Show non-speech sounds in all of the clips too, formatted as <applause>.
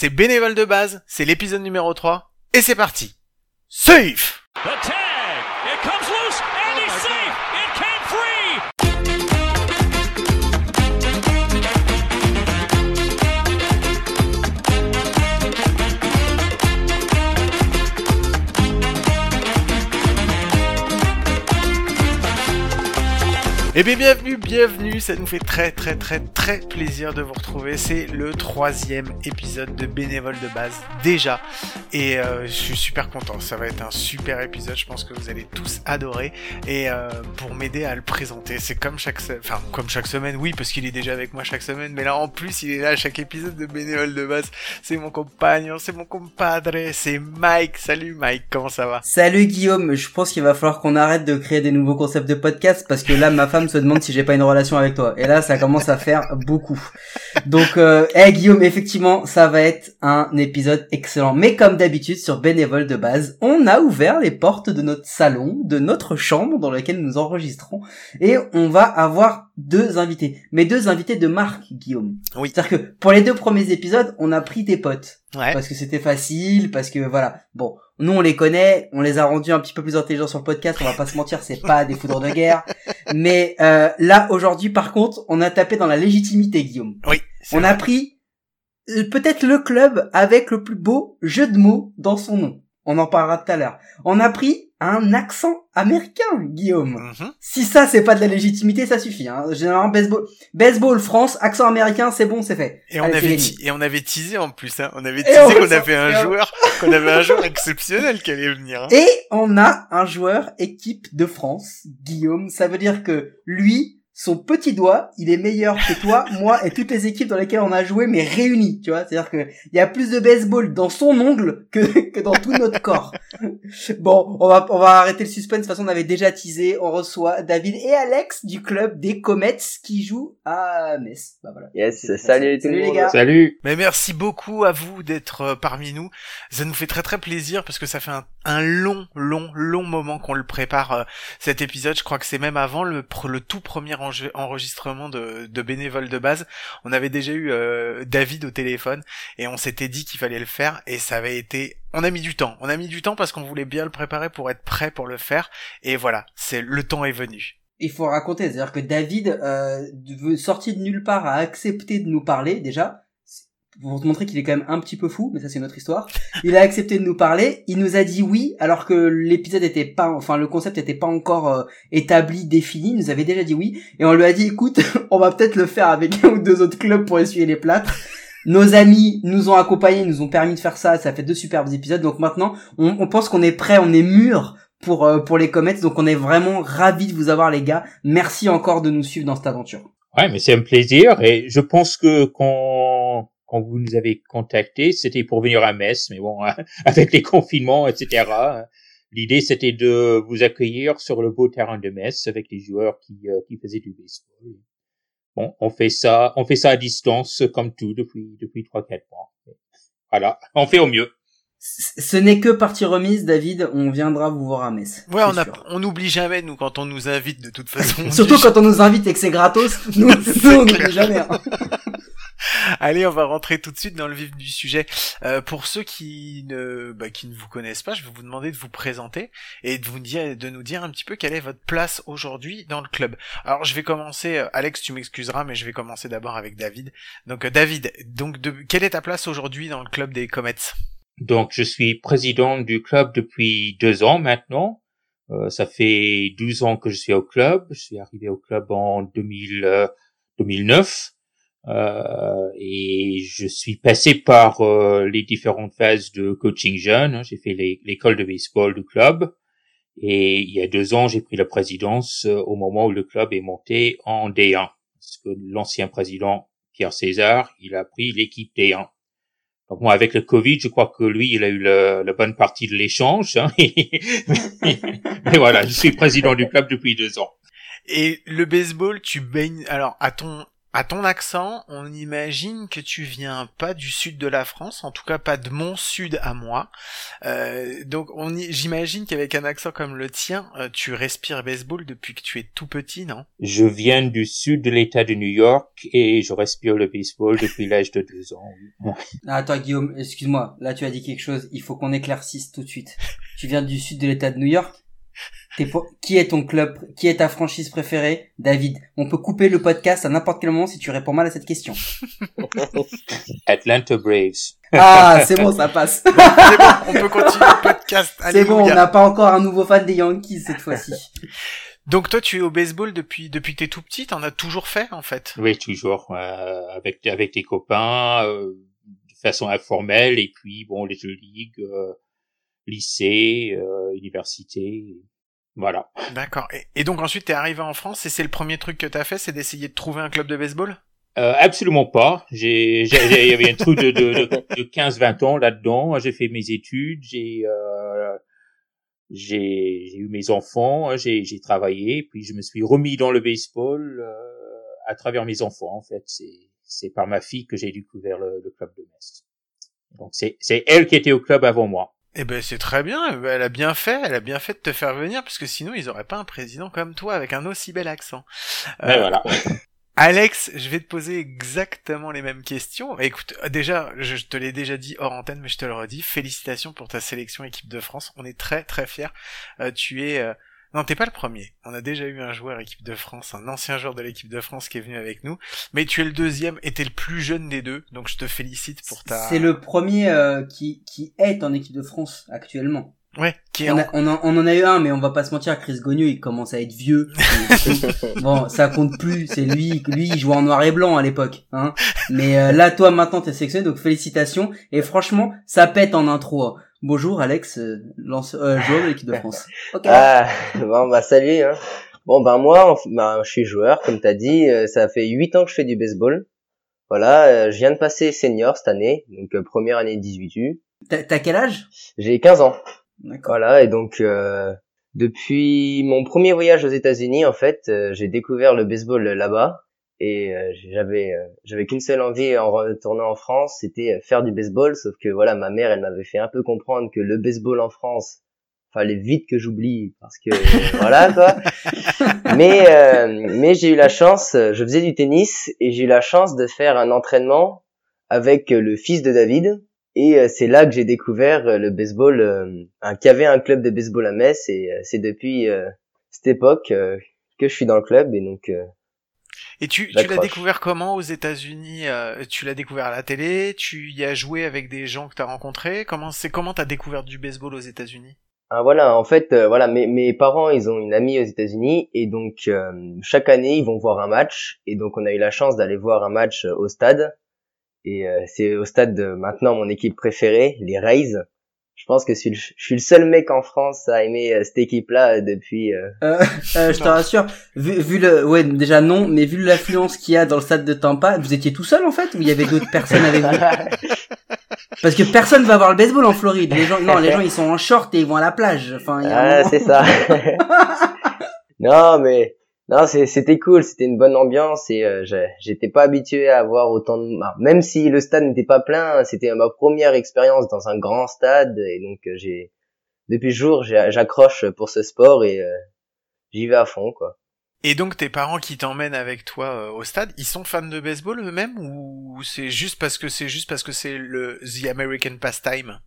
c'est bénévole de base, c'est l'épisode numéro 3, et c'est parti. Safe! Eh bien bienvenue, bienvenue, ça nous fait très très très très plaisir de vous retrouver. C'est le troisième épisode de Bénévole de base déjà. Et euh, je suis super content, ça va être un super épisode, je pense que vous allez tous adorer. Et euh, pour m'aider à le présenter, c'est comme chaque enfin comme chaque semaine, oui, parce qu'il est déjà avec moi chaque semaine, mais là en plus il est là à chaque épisode de Bénévole de base. C'est mon compagnon, c'est mon compadre, c'est Mike. Salut Mike, comment ça va? Salut Guillaume, je pense qu'il va falloir qu'on arrête de créer des nouveaux concepts de podcast parce que là ma femme se demande si j'ai pas une relation avec toi. Et là, ça commence à faire beaucoup. Donc, euh, hey, Guillaume, effectivement, ça va être un épisode excellent. Mais comme d'habitude, sur Bénévole de base, on a ouvert les portes de notre salon, de notre chambre dans laquelle nous enregistrons. Et on va avoir deux invités. Mais deux invités de marque, Guillaume. Oui. C'est-à-dire que pour les deux premiers épisodes, on a pris tes potes. Ouais. Parce que c'était facile, parce que voilà. Bon, nous on les connaît, on les a rendus un petit peu plus intelligents sur le podcast, on va pas se mentir, c'est pas des foudres de guerre. Mais euh, là aujourd'hui par contre, on a tapé dans la légitimité Guillaume. Oui. On a pris euh, peut-être le club avec le plus beau jeu de mots dans son nom. On en parlera tout à l'heure. On a pris un accent américain, Guillaume. Mhm. Si ça c'est pas de la légitimité, ça suffit. Hein. Généralement baseball, baseball France, accent américain, c'est bon, c'est fait. Et on Allez, avait et on avait teasé en plus hein. On avait teasé on qu'on avait un joueur qu'on avait un joueur exceptionnel qui allait venir. hein. Et on a un joueur équipe de France, Guillaume. Ça veut dire que lui, son petit doigt, il est meilleur que toi, moi et toutes les équipes dans lesquelles on a joué, mais réunies, tu vois. C'est-à-dire que il y a plus de baseball dans son ongle que, <laughs> que dans tout notre corps. Bon, on va, on va arrêter le suspense. De toute façon, on avait déjà teasé. On reçoit David et Alex du club des Comets qui jouent à Metz. Bah voilà. Yes, salut tout salut le les gars. Salut. Mais merci beaucoup à vous d'être euh, parmi nous. Ça nous fait très très plaisir parce que ça fait un, un long, long, long moment qu'on le prépare euh, cet épisode. Je crois que c'est même avant le, le tout premier enje- enregistrement de, bénévoles de base. On avait déjà eu euh, David au téléphone et on s'était dit qu'il fallait le faire et ça avait été. On a mis du temps. On a mis du temps parce qu'on voulait bien le préparer pour être prêt pour le faire. Et voilà, c'est le temps est venu. il faut raconter, c'est-à-dire que David, euh, sorti de nulle part, a accepté de nous parler déjà. Pour te montrer qu'il est quand même un petit peu fou, mais ça c'est une autre histoire. Il a accepté de nous parler. Il nous a dit oui, alors que l'épisode était pas, enfin le concept était pas encore euh, établi, défini. Il nous avait déjà dit oui, et on lui a dit écoute, <laughs> on va peut-être le faire avec un ou deux autres clubs pour essuyer les plâtres. Nos amis nous ont accompagnés, nous ont permis de faire ça. Ça fait deux superbes épisodes. Donc maintenant, on, pense qu'on est prêt, on est mûr pour euh, pour les comètes. Donc on est vraiment ravis de vous avoir les gars. Merci encore de nous suivre dans cette aventure. Ouais, mais c'est un plaisir et je pense que quand quand vous nous avez contacté, c'était pour venir à Metz, mais bon, <laughs> avec les confinements, etc. L'idée, c'était de vous accueillir sur le beau terrain de Metz avec les joueurs qui euh, qui faisaient du baseball. Bon, on fait ça, on fait ça à distance comme tout depuis depuis trois quatre mois. Voilà, on fait au mieux. Ce n'est que partie remise, David. On viendra vous voir à Metz. Ouais, on a, sûr. on n'oublie jamais nous quand on nous invite de toute <laughs> façon. on Surtout <laughs> quand on nous invite et que c'est gratos, nous, nous on n'oublie jamais. hein. Allez, on va rentrer tout de suite dans le vif du sujet. Euh, pour ceux qui ne, bah, qui ne vous connaissent pas, je vais vous demander de vous présenter et de vous dire, de nous dire un petit peu quelle est votre place aujourd'hui dans le club. Alors, je vais commencer. euh, Alex, tu m'excuseras, mais je vais commencer d'abord avec David. Donc, euh, David, donc, quelle est ta place aujourd'hui dans le club des Comets? Donc, je suis président du club depuis deux ans maintenant. Ça fait 12 ans que je suis au club. Je suis arrivé au club en 2000, euh, 2009. Euh, et je suis passé par euh, les différentes phases de coaching jeune. hein. J'ai fait l'école de baseball du club. Et il y a deux ans, j'ai pris la présidence euh, au moment où le club est monté en D1. Parce que l'ancien président, Pierre César, il a pris l'équipe D1. Donc moi, avec le Covid, je crois que lui, il a eu la bonne partie de l'échange. hein. <laughs> Mais voilà, je suis président du club depuis deux ans. Et le baseball, tu baignes. Alors, à ton à ton accent, on imagine que tu viens pas du sud de la France, en tout cas pas de mon sud à moi. Euh, donc on j'imagine qu'avec un accent comme le tien, euh, tu respires baseball depuis que tu es tout petit, non? Je viens du sud de l'État de New York et je respire le baseball depuis <laughs> l'âge de deux ans. Ah, attends Guillaume, excuse-moi, là tu as dit quelque chose, il faut qu'on éclaircisse tout de suite. Tu viens du sud de l'État de New York qui est ton club Qui est ta franchise préférée? David, on peut couper le podcast à n'importe quel moment si tu réponds mal à cette question. <laughs> Atlanta Braves. Ah, c'est bon, ça passe. c'est bon, on peut continuer le podcast. <laughs> C'est bon, on n'a pas encore un nouveau fan des Yankees cette fois-ci. <laughs> Donc toi, tu es au baseball depuis depuis que t'es tout petit, t'en as toujours fait en fait? Oui, toujours euh, avec avec tes copains, euh, de façon informelle, et puis bon les jeux ligues, euh, lycée, euh, université. Voilà. D'accord. Et, donc ensuite, t'es arrivé en France et c'est le premier truc que t'as fait, c'est d'essayer de trouver un club de baseball? Euh, absolument pas. J'ai, il y avait un truc de, de, de, 15-20 ans là-dedans. J'ai fait mes études, j'ai, euh, j'ai, eu mes enfants, j'ai, j'ai travaillé, puis je me suis remis dans le baseball euh, à travers mes enfants. En fait, c'est, c'est par ma fille que j'ai découvert le, le, club de Metz. Donc c'est, c'est elle qui était au club avant moi. Eh ben c'est très bien, elle a bien fait, elle a bien fait de te faire venir parce que sinon ils auraient pas un président comme toi avec un aussi bel accent. Euh, voilà. <laughs> Alex, je vais te poser exactement les mêmes questions. Écoute, déjà, je te l'ai déjà dit hors antenne, mais je te le redis. Félicitations pour ta sélection équipe de France. On est très très fiers. Euh, tu es euh, non, t'es pas le premier. On a déjà eu un joueur équipe de France, un ancien joueur de l'équipe de France qui est venu avec nous. Mais tu es le deuxième et t'es le plus jeune des deux, donc je te félicite pour ta... C'est le premier euh, qui, qui est en équipe de France actuellement. Ouais, qui on, on, en, a eu un, mais on va pas se mentir, Chris Gogno, il commence à être vieux. <laughs> bon, ça compte plus, c'est lui, lui, il jouait en noir et blanc à l'époque, hein. Mais euh, là, toi, maintenant, t'es sélectionné, donc félicitations. Et franchement, ça pète en intro. Hein. Bonjour Alex, euh, lance, euh, joueur de l'équipe de France. <laughs> Ah, bon bah salut. Hein. Bon ben moi, bah, je suis joueur, comme t'as dit. Euh, ça fait 8 ans que je fais du baseball. Voilà, euh, je viens de passer senior cette année, donc première année 18U. T'as quel âge? J'ai 15 ans. Voilà, et donc depuis mon premier voyage aux États-Unis, en fait, j'ai découvert le baseball là-bas et euh, j'avais euh, j'avais qu'une seule envie en retournant en France, c'était euh, faire du baseball. Sauf que voilà, ma mère, elle m'avait fait un peu comprendre que le baseball en France, fallait vite que j'oublie parce que voilà quoi. <laughs> Mais mais j'ai eu la chance, je faisais du tennis et j'ai eu la chance de faire un entraînement avec le fils de David. Et c'est là que j'ai découvert le baseball, un qu'il y avait un club de baseball à Metz et c'est depuis cette époque que je suis dans le club et donc et tu, tu l'as découvert comment aux États-Unis euh, Tu l'as découvert à la télé Tu y as joué avec des gens que tu as rencontrés Comment c'est comment t'as découvert du baseball aux États-Unis? Ah voilà, en fait, euh, voilà, mes, mes parents, ils ont une amie aux États-Unis et donc euh, chaque année, ils vont voir un match et donc on a eu la chance d'aller voir un match au stade. Et c'est au stade de maintenant mon équipe préférée, les Rays. Je pense que je suis le seul mec en France à aimer euh, cette équipe-là euh, depuis. Euh... Euh, euh, je te rassure, vu, vu, le, ouais, déjà non, mais vu l'affluence qu'il y a dans le stade de Tampa, vous étiez tout seul en fait, ou il y avait d'autres personnes avec vous? <laughs> Parce que personne va voir le baseball en Floride. Les gens, non, les gens ils sont en short et ils vont à la plage. Enfin, ah, c'est ça. <laughs> non, mais non, c'était cool, c'était une bonne ambiance et euh, j'étais pas habitué à avoir autant de même si le stade n'était pas plein, c'était ma première expérience dans un grand stade et donc euh, j'ai depuis jour j'accroche pour ce sport et euh, j'y vais à fond quoi. Et donc tes parents qui t'emmènent avec toi au stade, ils sont fans de baseball eux-mêmes ou c'est juste parce que c'est juste parce que c'est le The American Pastime?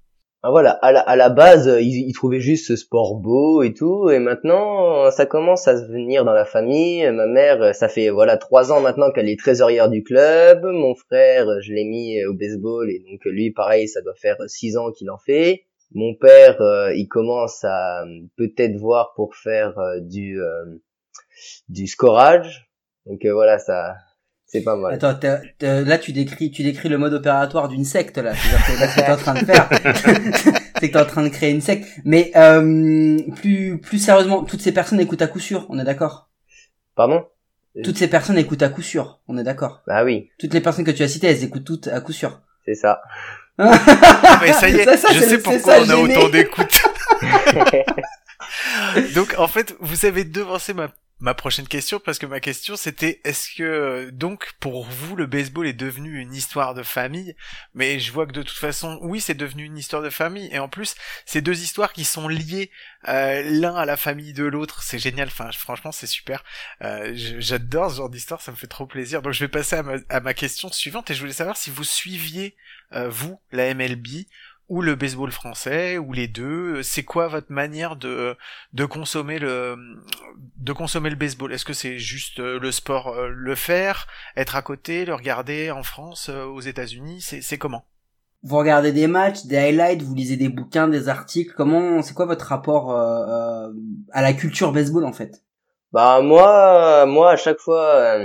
Voilà, à la, à la base, euh, ils, ils, trouvaient juste ce sport beau et tout, et maintenant, ça commence à se venir dans la famille. Ma mère, ça fait voilà trois ans maintenant qu'elle est trésorière du club. Mon frère, je l'ai mis au baseball, et donc lui, pareil, ça doit faire six ans qu'il en fait. Mon père, euh, il commence à peut-être voir pour faire euh, du du scorage. Donc voilà, ça c'est pas mal. Attends, là tu décris, tu décris le mode opératoire d'une secte là. C'est ce que t'es en train de faire. <laughs> c'est que t'es en train de créer une secte. Mais euh, plus plus sérieusement, toutes ces personnes écoutent à coup sûr. On est d'accord? Pardon? Toutes ces personnes écoutent à coup sûr. On est d'accord Bah oui. Toutes les personnes que tu as citées, elles écoutent toutes à coup sûr. C'est ça. <laughs> Mais ça y est, je sais pourquoi on a autant d'écoute. <laughs> Donc en fait, vous avez devancé ma ma prochaine question parce que ma question c'était est-ce que donc pour vous le baseball est devenu une histoire de famille? Mais je vois que de toute façon oui c'est devenu une histoire de famille. Et en plus c'est deux histoires qui sont liées euh, l'un à la famille de l'autre c'est génial. Franchement c'est super. Euh, j'adore ce genre d'histoire ça me fait trop plaisir. Donc je vais passer à ma, à ma question suivante et je voulais savoir si vous suiviez euh, vous la MLB ou le baseball français ou les deux. C'est quoi votre manière de de consommer le de consommer le baseball? Est-ce que c'est juste euh, le sport euh, le faire être à côté le regarder en France euh, aux États-Unis? C'est c'est comment? Vous regardez des matchs, des highlights, vous lisez des bouquins, des articles. Comment, c'est quoi votre rapport euh, à la culture baseball en fait? Bah moi, moi à chaque fois,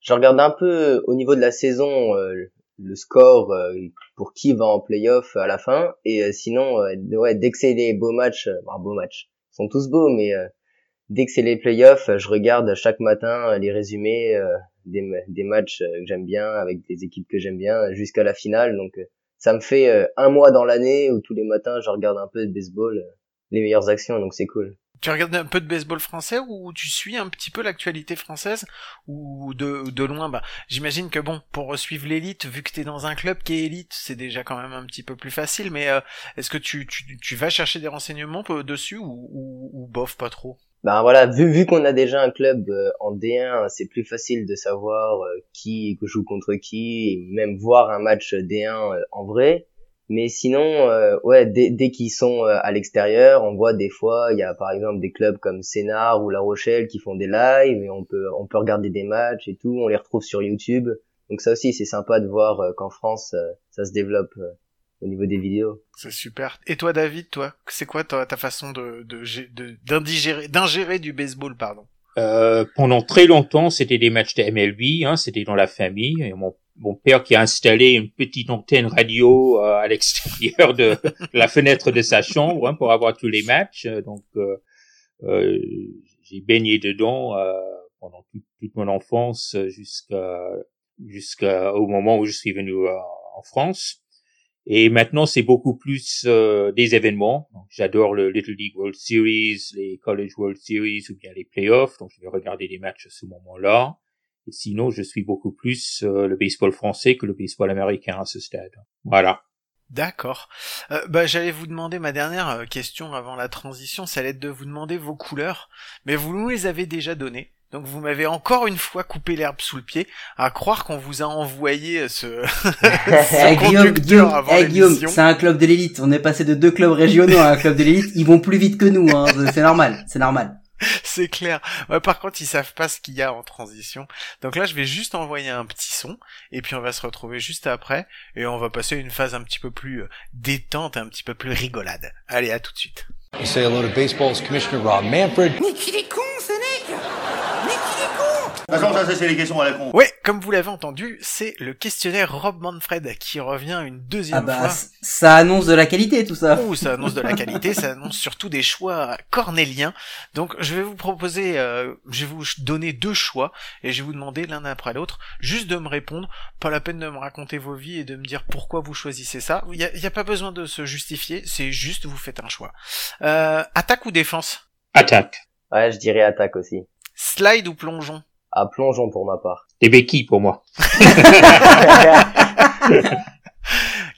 je regarde un peu au niveau de la saison le score euh, pour qui va en playoff à la fin. Et euh, sinon euh, ouais dès que c'est les beaux matchs bah, beaux matchs ils sont tous beaux mais dès que c'est les playoffs je regarde chaque matin les résumés des, des matchs que j'aime bien avec des équipes que j'aime bien jusqu'à la finale. Donc ça me fait un mois dans l'année où tous les matins je regarde un peu de baseball les meilleures actions. Donc c'est cool tu regardes un peu de baseball français ou tu suis un petit peu l'actualité française ou de, de loin? Bah j'imagine que bon pour suivre l'élite vu que t'es dans un club qui est élite c'est déjà quand même un petit peu plus facile mais euh, est-ce que tu, tu, tu, vas chercher des renseignements dessus ou, ou, ou bof pas trop? Ben voilà vu vu qu'on a déjà un club euh, en D1 c'est plus facile de savoir euh, qui joue contre qui et même voir un match D1 en vrai mais sinon, euh, ouais, dès, dès qu'ils sont euh, à l'extérieur, on voit des fois, il y a par exemple des clubs comme Sénard ou La Rochelle qui font des lives et on peut on peut regarder des matchs et tout. On les retrouve sur YouTube. Donc ça aussi, c'est sympa de voir euh, qu'en France, ça se développe au niveau des vidéos. C'est super. Et toi, David, toi, c'est quoi ta, ta façon de d'ingérer d'ingérer du baseball, pardon? Euh, pendant très longtemps, c'était des matchs de MLB, hein, c'était dans la famille. Et mon mon père qui a installé une petite antenne radio euh, à l'extérieur de <laughs> la fenêtre de sa chambre hein, pour avoir tous les matchs. Donc, euh, euh j'ai baigné dedans euh, pendant toute, mon enfance jusqu'à jusqu'au moment où je suis venu en France. Et maintenant, c'est beaucoup plus des événements. J'adore le Little League World Series, les College World Series ou bien les playoffs. Donc, je vais regarder les matchs à ce moment-là sinon, je suis beaucoup plus euh, le baseball français que le baseball américain à ce stade. Voilà. D'accord. Euh, bah, j'allais vous demander ma dernière euh, question avant la transition, ça allait être de vous demander vos couleurs, mais vous nous les avez déjà données. Donc vous m'avez encore une fois coupé l'herbe sous le pied, à croire qu'on vous a envoyé ce, <laughs> ce Guillaume, Guillaume, c'est un club de l'élite. On est passé de deux clubs régionaux à un club de l'élite. Ils vont plus vite que nous, hein. c'est normal, c'est normal. <laughs> c'est clair. par contre, ils savent pas ce qu'il y a en transition. Donc là, je vais juste envoyer un petit son, et puis on va se retrouver juste après, et on va passer une phase un petit peu plus euh, détente, un petit peu plus rigolade. Allez, à tout de suite. say hello to baseball's commissioner Rob Manfred. Mais qu'il est con, ce mec ça, c'est les questions à la con. Ouais, comme vous l'avez entendu, c'est le questionnaire Rob Manfred qui revient une deuxième ah bah, fois. Ça annonce de la qualité, tout ça. Oh, ça annonce de la qualité, ça annonce surtout des choix cornéliens. Donc, je vais vous proposer, euh, je vais vous donner deux choix et je vais vous demander l'un après l'autre juste de me répondre. Pas la peine de me raconter vos vies et de me dire pourquoi vous choisissez ça. Il y a, pas besoin de se justifier, c'est juste vous faites un choix. Euh, attaque ou défense? Attaque. Ouais, je dirais attaque aussi. Slide ou plongeon? À plongeon pour ma part. Des béquilles pour moi. <laughs>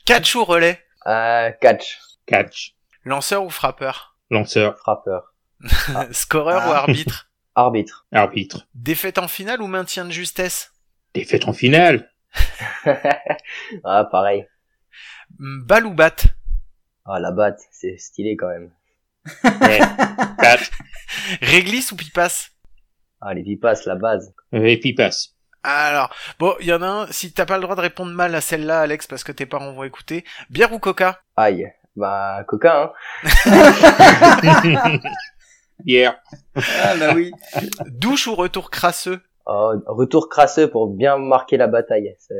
catch ou relais? Euh, Catch. Catch. Lanceur ou frappeur? Lanceur. Frappeur. <laughs> Scoreur ou arbitre? <laughs> Arbitre. Arbitre. Défaite en finale ou maintien de justesse? Défaite en finale. ah, pareil. Balle ou batte? Ah, la batte, c'est stylé quand même. ouais. Réglisse ou pipasse? Ah, les pipas, la base. Les pipas. Alors, bon, il y en a un, si t'as pas le droit de répondre mal à celle-là, Alex, parce que tes parents vont écouter, bière ou coca? Aïe, bah, coca, hein <laughs> Bière. ah, bah oui. Douche ou retour crasseux? Oh, retour crasseux pour bien marquer la bataille. <laughs>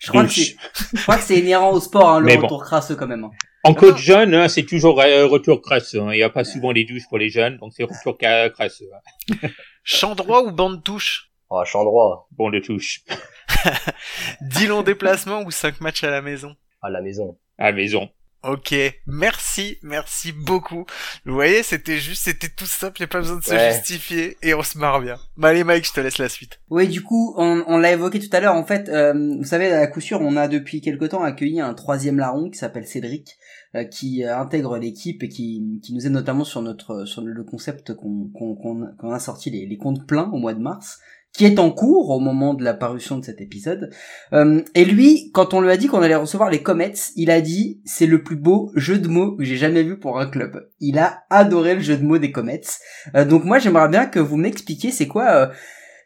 je, crois que je crois que c'est inhérent au sport, hein, le retour crasseux quand même. Hein. En coach jeune, hein, c'est toujours euh, retour crasseux. Hein. Il n'y a pas souvent les douches pour les jeunes, donc c'est retour crasseux. Hein. <laughs> champ droit ou bande touche? Oh, champ droit. Bon de touche. <laughs> 10 longs déplacements ou 5 matchs à la maison À la maison. À la maison. Ok, merci, merci beaucoup. Vous voyez, c'était juste, c'était tout simple, il a pas besoin de se Ouais. justifier et on se marre bien. Bah allez Mike, je te laisse la suite. Oui, du coup, on, on l'a évoqué tout à l'heure. En fait, euh, vous savez, à coup sûr, on a depuis quelque temps accueilli un troisième larron qui s'appelle Cédric, qui euh, intègre l'équipe et qui, qui nous aide notamment sur notre sur le concept qu'on qu'on a sorti les, les comptes pleins au mois de mars qui est en cours au moment de la parution de cet épisode. Euh, et lui, quand on lui a dit qu'on allait recevoir les Comets, il a dit c'est le plus beau jeu de mots que j'ai jamais vu pour un club. Il a adoré le jeu de mots des Comets. Euh, donc moi, j'aimerais bien que vous m'expliquiez c'est quoi euh,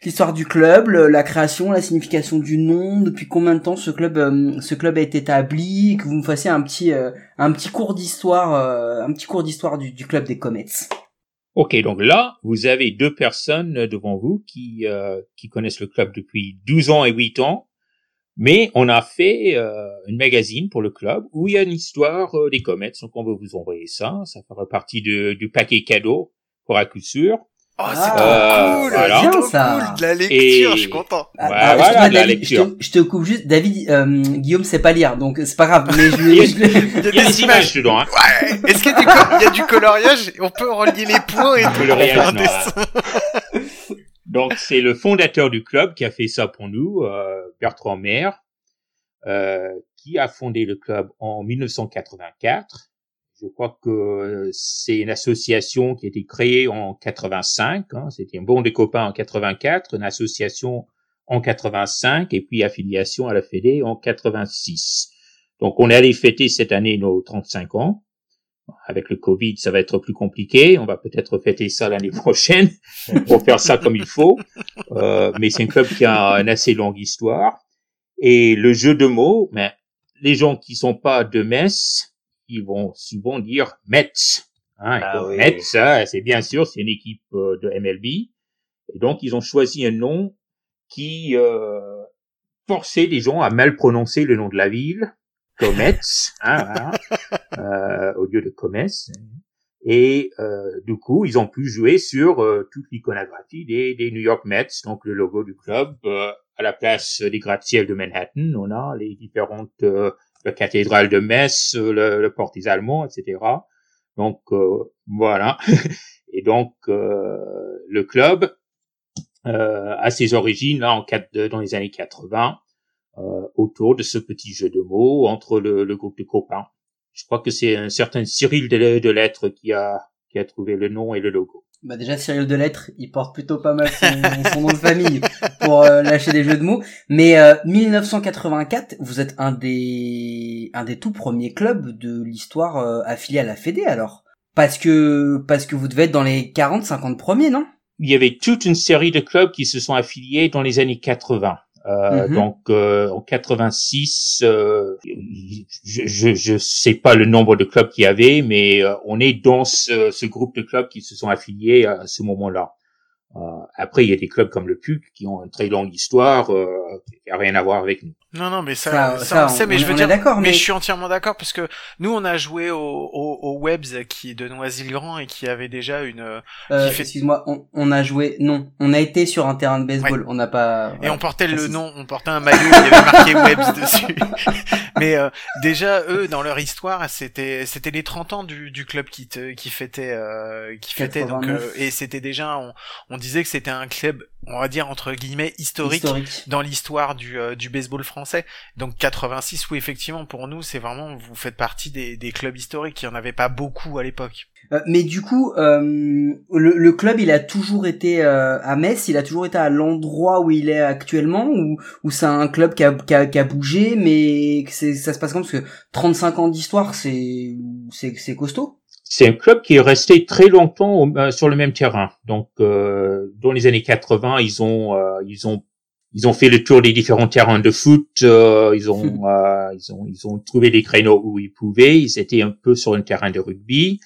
l'histoire du club, le- la création, la signification du nom, depuis combien de temps ce club euh, ce club a été établi, que vous me fassiez un petit euh, un petit cours d'histoire euh, un petit cours d'histoire du, du club des Comets. Ok, donc là, vous avez deux personnes devant vous qui, euh, qui connaissent le club depuis 12 ans et 8 ans, mais on a fait une magazine pour le club où il y a une histoire des Comets, donc on va vous envoyer ça, ça fera partie du paquet cadeau pour à coup sûr. Oh, Ah, c'est trop cool, voilà. c'est trop Bien, ça. cool, de la lecture, Et- je suis content. Ah, Ouais, ah, voilà, de la David, lecture. Je te, je te coupe juste, David, euh, Guillaume sait pas lire, donc c'est pas grave. Mais je, <laughs> Il y a- je- Il y a Il y a des des images dedans, hein. Ouais, est-ce qu'il y a du, co- il y a du coloriage? On peut relier les points et tout. coloriage, non, dessin. Donc c'est le fondateur du club qui a fait ça pour nous, euh, Bertrand Maire, euh, qui a fondé le club en 1984. Je crois que c'est une association qui a été créée en 85. Hein, C'était un bon des copains en 84, une association en 85 et puis affiliation à la Fédé en 86. Donc on est allé fêter cette année nos 35 ans. Avec le Covid, ça va être plus compliqué. On va peut-être fêter ça l'année prochaine <laughs> pour faire ça comme il faut. Euh, mais c'est un club qui a une assez longue histoire. Et le jeu de mots, mais les gens qui sont pas de Metz, ils vont souvent dire Metz. Hein, Ah oui. Metz, hein, c'est bien sûr, c'est une équipe euh, de MLB. Et donc, ils ont choisi un nom qui euh, forçait les gens à mal prononcer le nom de la ville, Comets, <laughs> hein, voilà, euh, au lieu de Comès. Et euh, du coup, ils ont pu jouer sur euh, toute l'iconographie des, des New York Mets, donc le logo du club. euh, à la place des gratte-ciel de Manhattan, on a les différentes euh, la cathédrale de Metz, euh, le, le port des Allemands, etc. Donc euh, voilà. <laughs> Et donc euh, le club euh, a ses origines là en quatre- dans les années 80 euh, autour de ce petit jeu de mots entre le, le groupe de copains. Je crois que c'est un certain Cyril de, de Lettres qui a qui a trouvé le nom et le logo. Bah déjà Cyril Delettre, il porte plutôt pas mal son, son nom de famille pour euh, lâcher des jeux de mots. Mais euh, 1984, vous êtes un des un des tout premiers clubs de l'histoire euh, affilié à la Fédé alors. Parce que parce que vous devez être dans les 40 50 premiers, non? Il y avait toute une série de clubs qui se sont affiliés dans les années 80. Euh, Mhm. Donc euh, en 86, euh, je, je je sais pas le nombre de clubs qu'il y avait, mais euh, on est dans ce, ce groupe de clubs qui se sont affiliés à ce moment-là. Euh, après, il y a des clubs comme le PUC qui ont une très longue histoire, euh, qui a rien à voir avec nous. Non, non, mais ça, Ça- ça, ça, on sait, mais on- je veux dire, d'accord, mais... mais- je suis entièrement d'accord parce que nous, on a joué au, au, au Webs qui est de Noisy-le-Grand et qui avait déjà une, euh, fait- Excuse-moi, on, on a joué. Non, on a été sur un terrain de baseball. On n'a pas. et on portait le nom, on portait un maillot, il y avait marqué Webs <laughs> dessus. mais euh, déjà, eux, dans leur histoire, c'était, c'était les 30 ans du, du club qui te, qui fêtait, euh, qui fêtait, donc, 89. euh, et c'était déjà, on, on disait que c'était un club, on va dire entre guillemets historique. historique. dans l'histoire du, euh, du baseball français. Donc 86, oui, effectivement, pour nous, c'est vraiment, vous faites partie des, des clubs historiques. Il n'y en avait pas beaucoup à l'époque. Euh, mais du coup, euh, le, le club, il a toujours été euh, à Metz, il a toujours été à l'endroit où il est actuellement, ou, ou c'est un club qui a, qui a, qui a bougé, mais que ça se passe comme parce que 35 ans d'histoire, c'est, c'est costaud. C'est un club qui est resté très longtemps euh, sur le même terrain. Donc, euh, dans les années 80, ils ont, euh, ils ont, ils ont fait le tour des différents terrains de foot. euh, ils ont, euh, ils ont, ils ont trouvé des créneaux où ils pouvaient. Ils étaient un peu sur un terrain de rugby.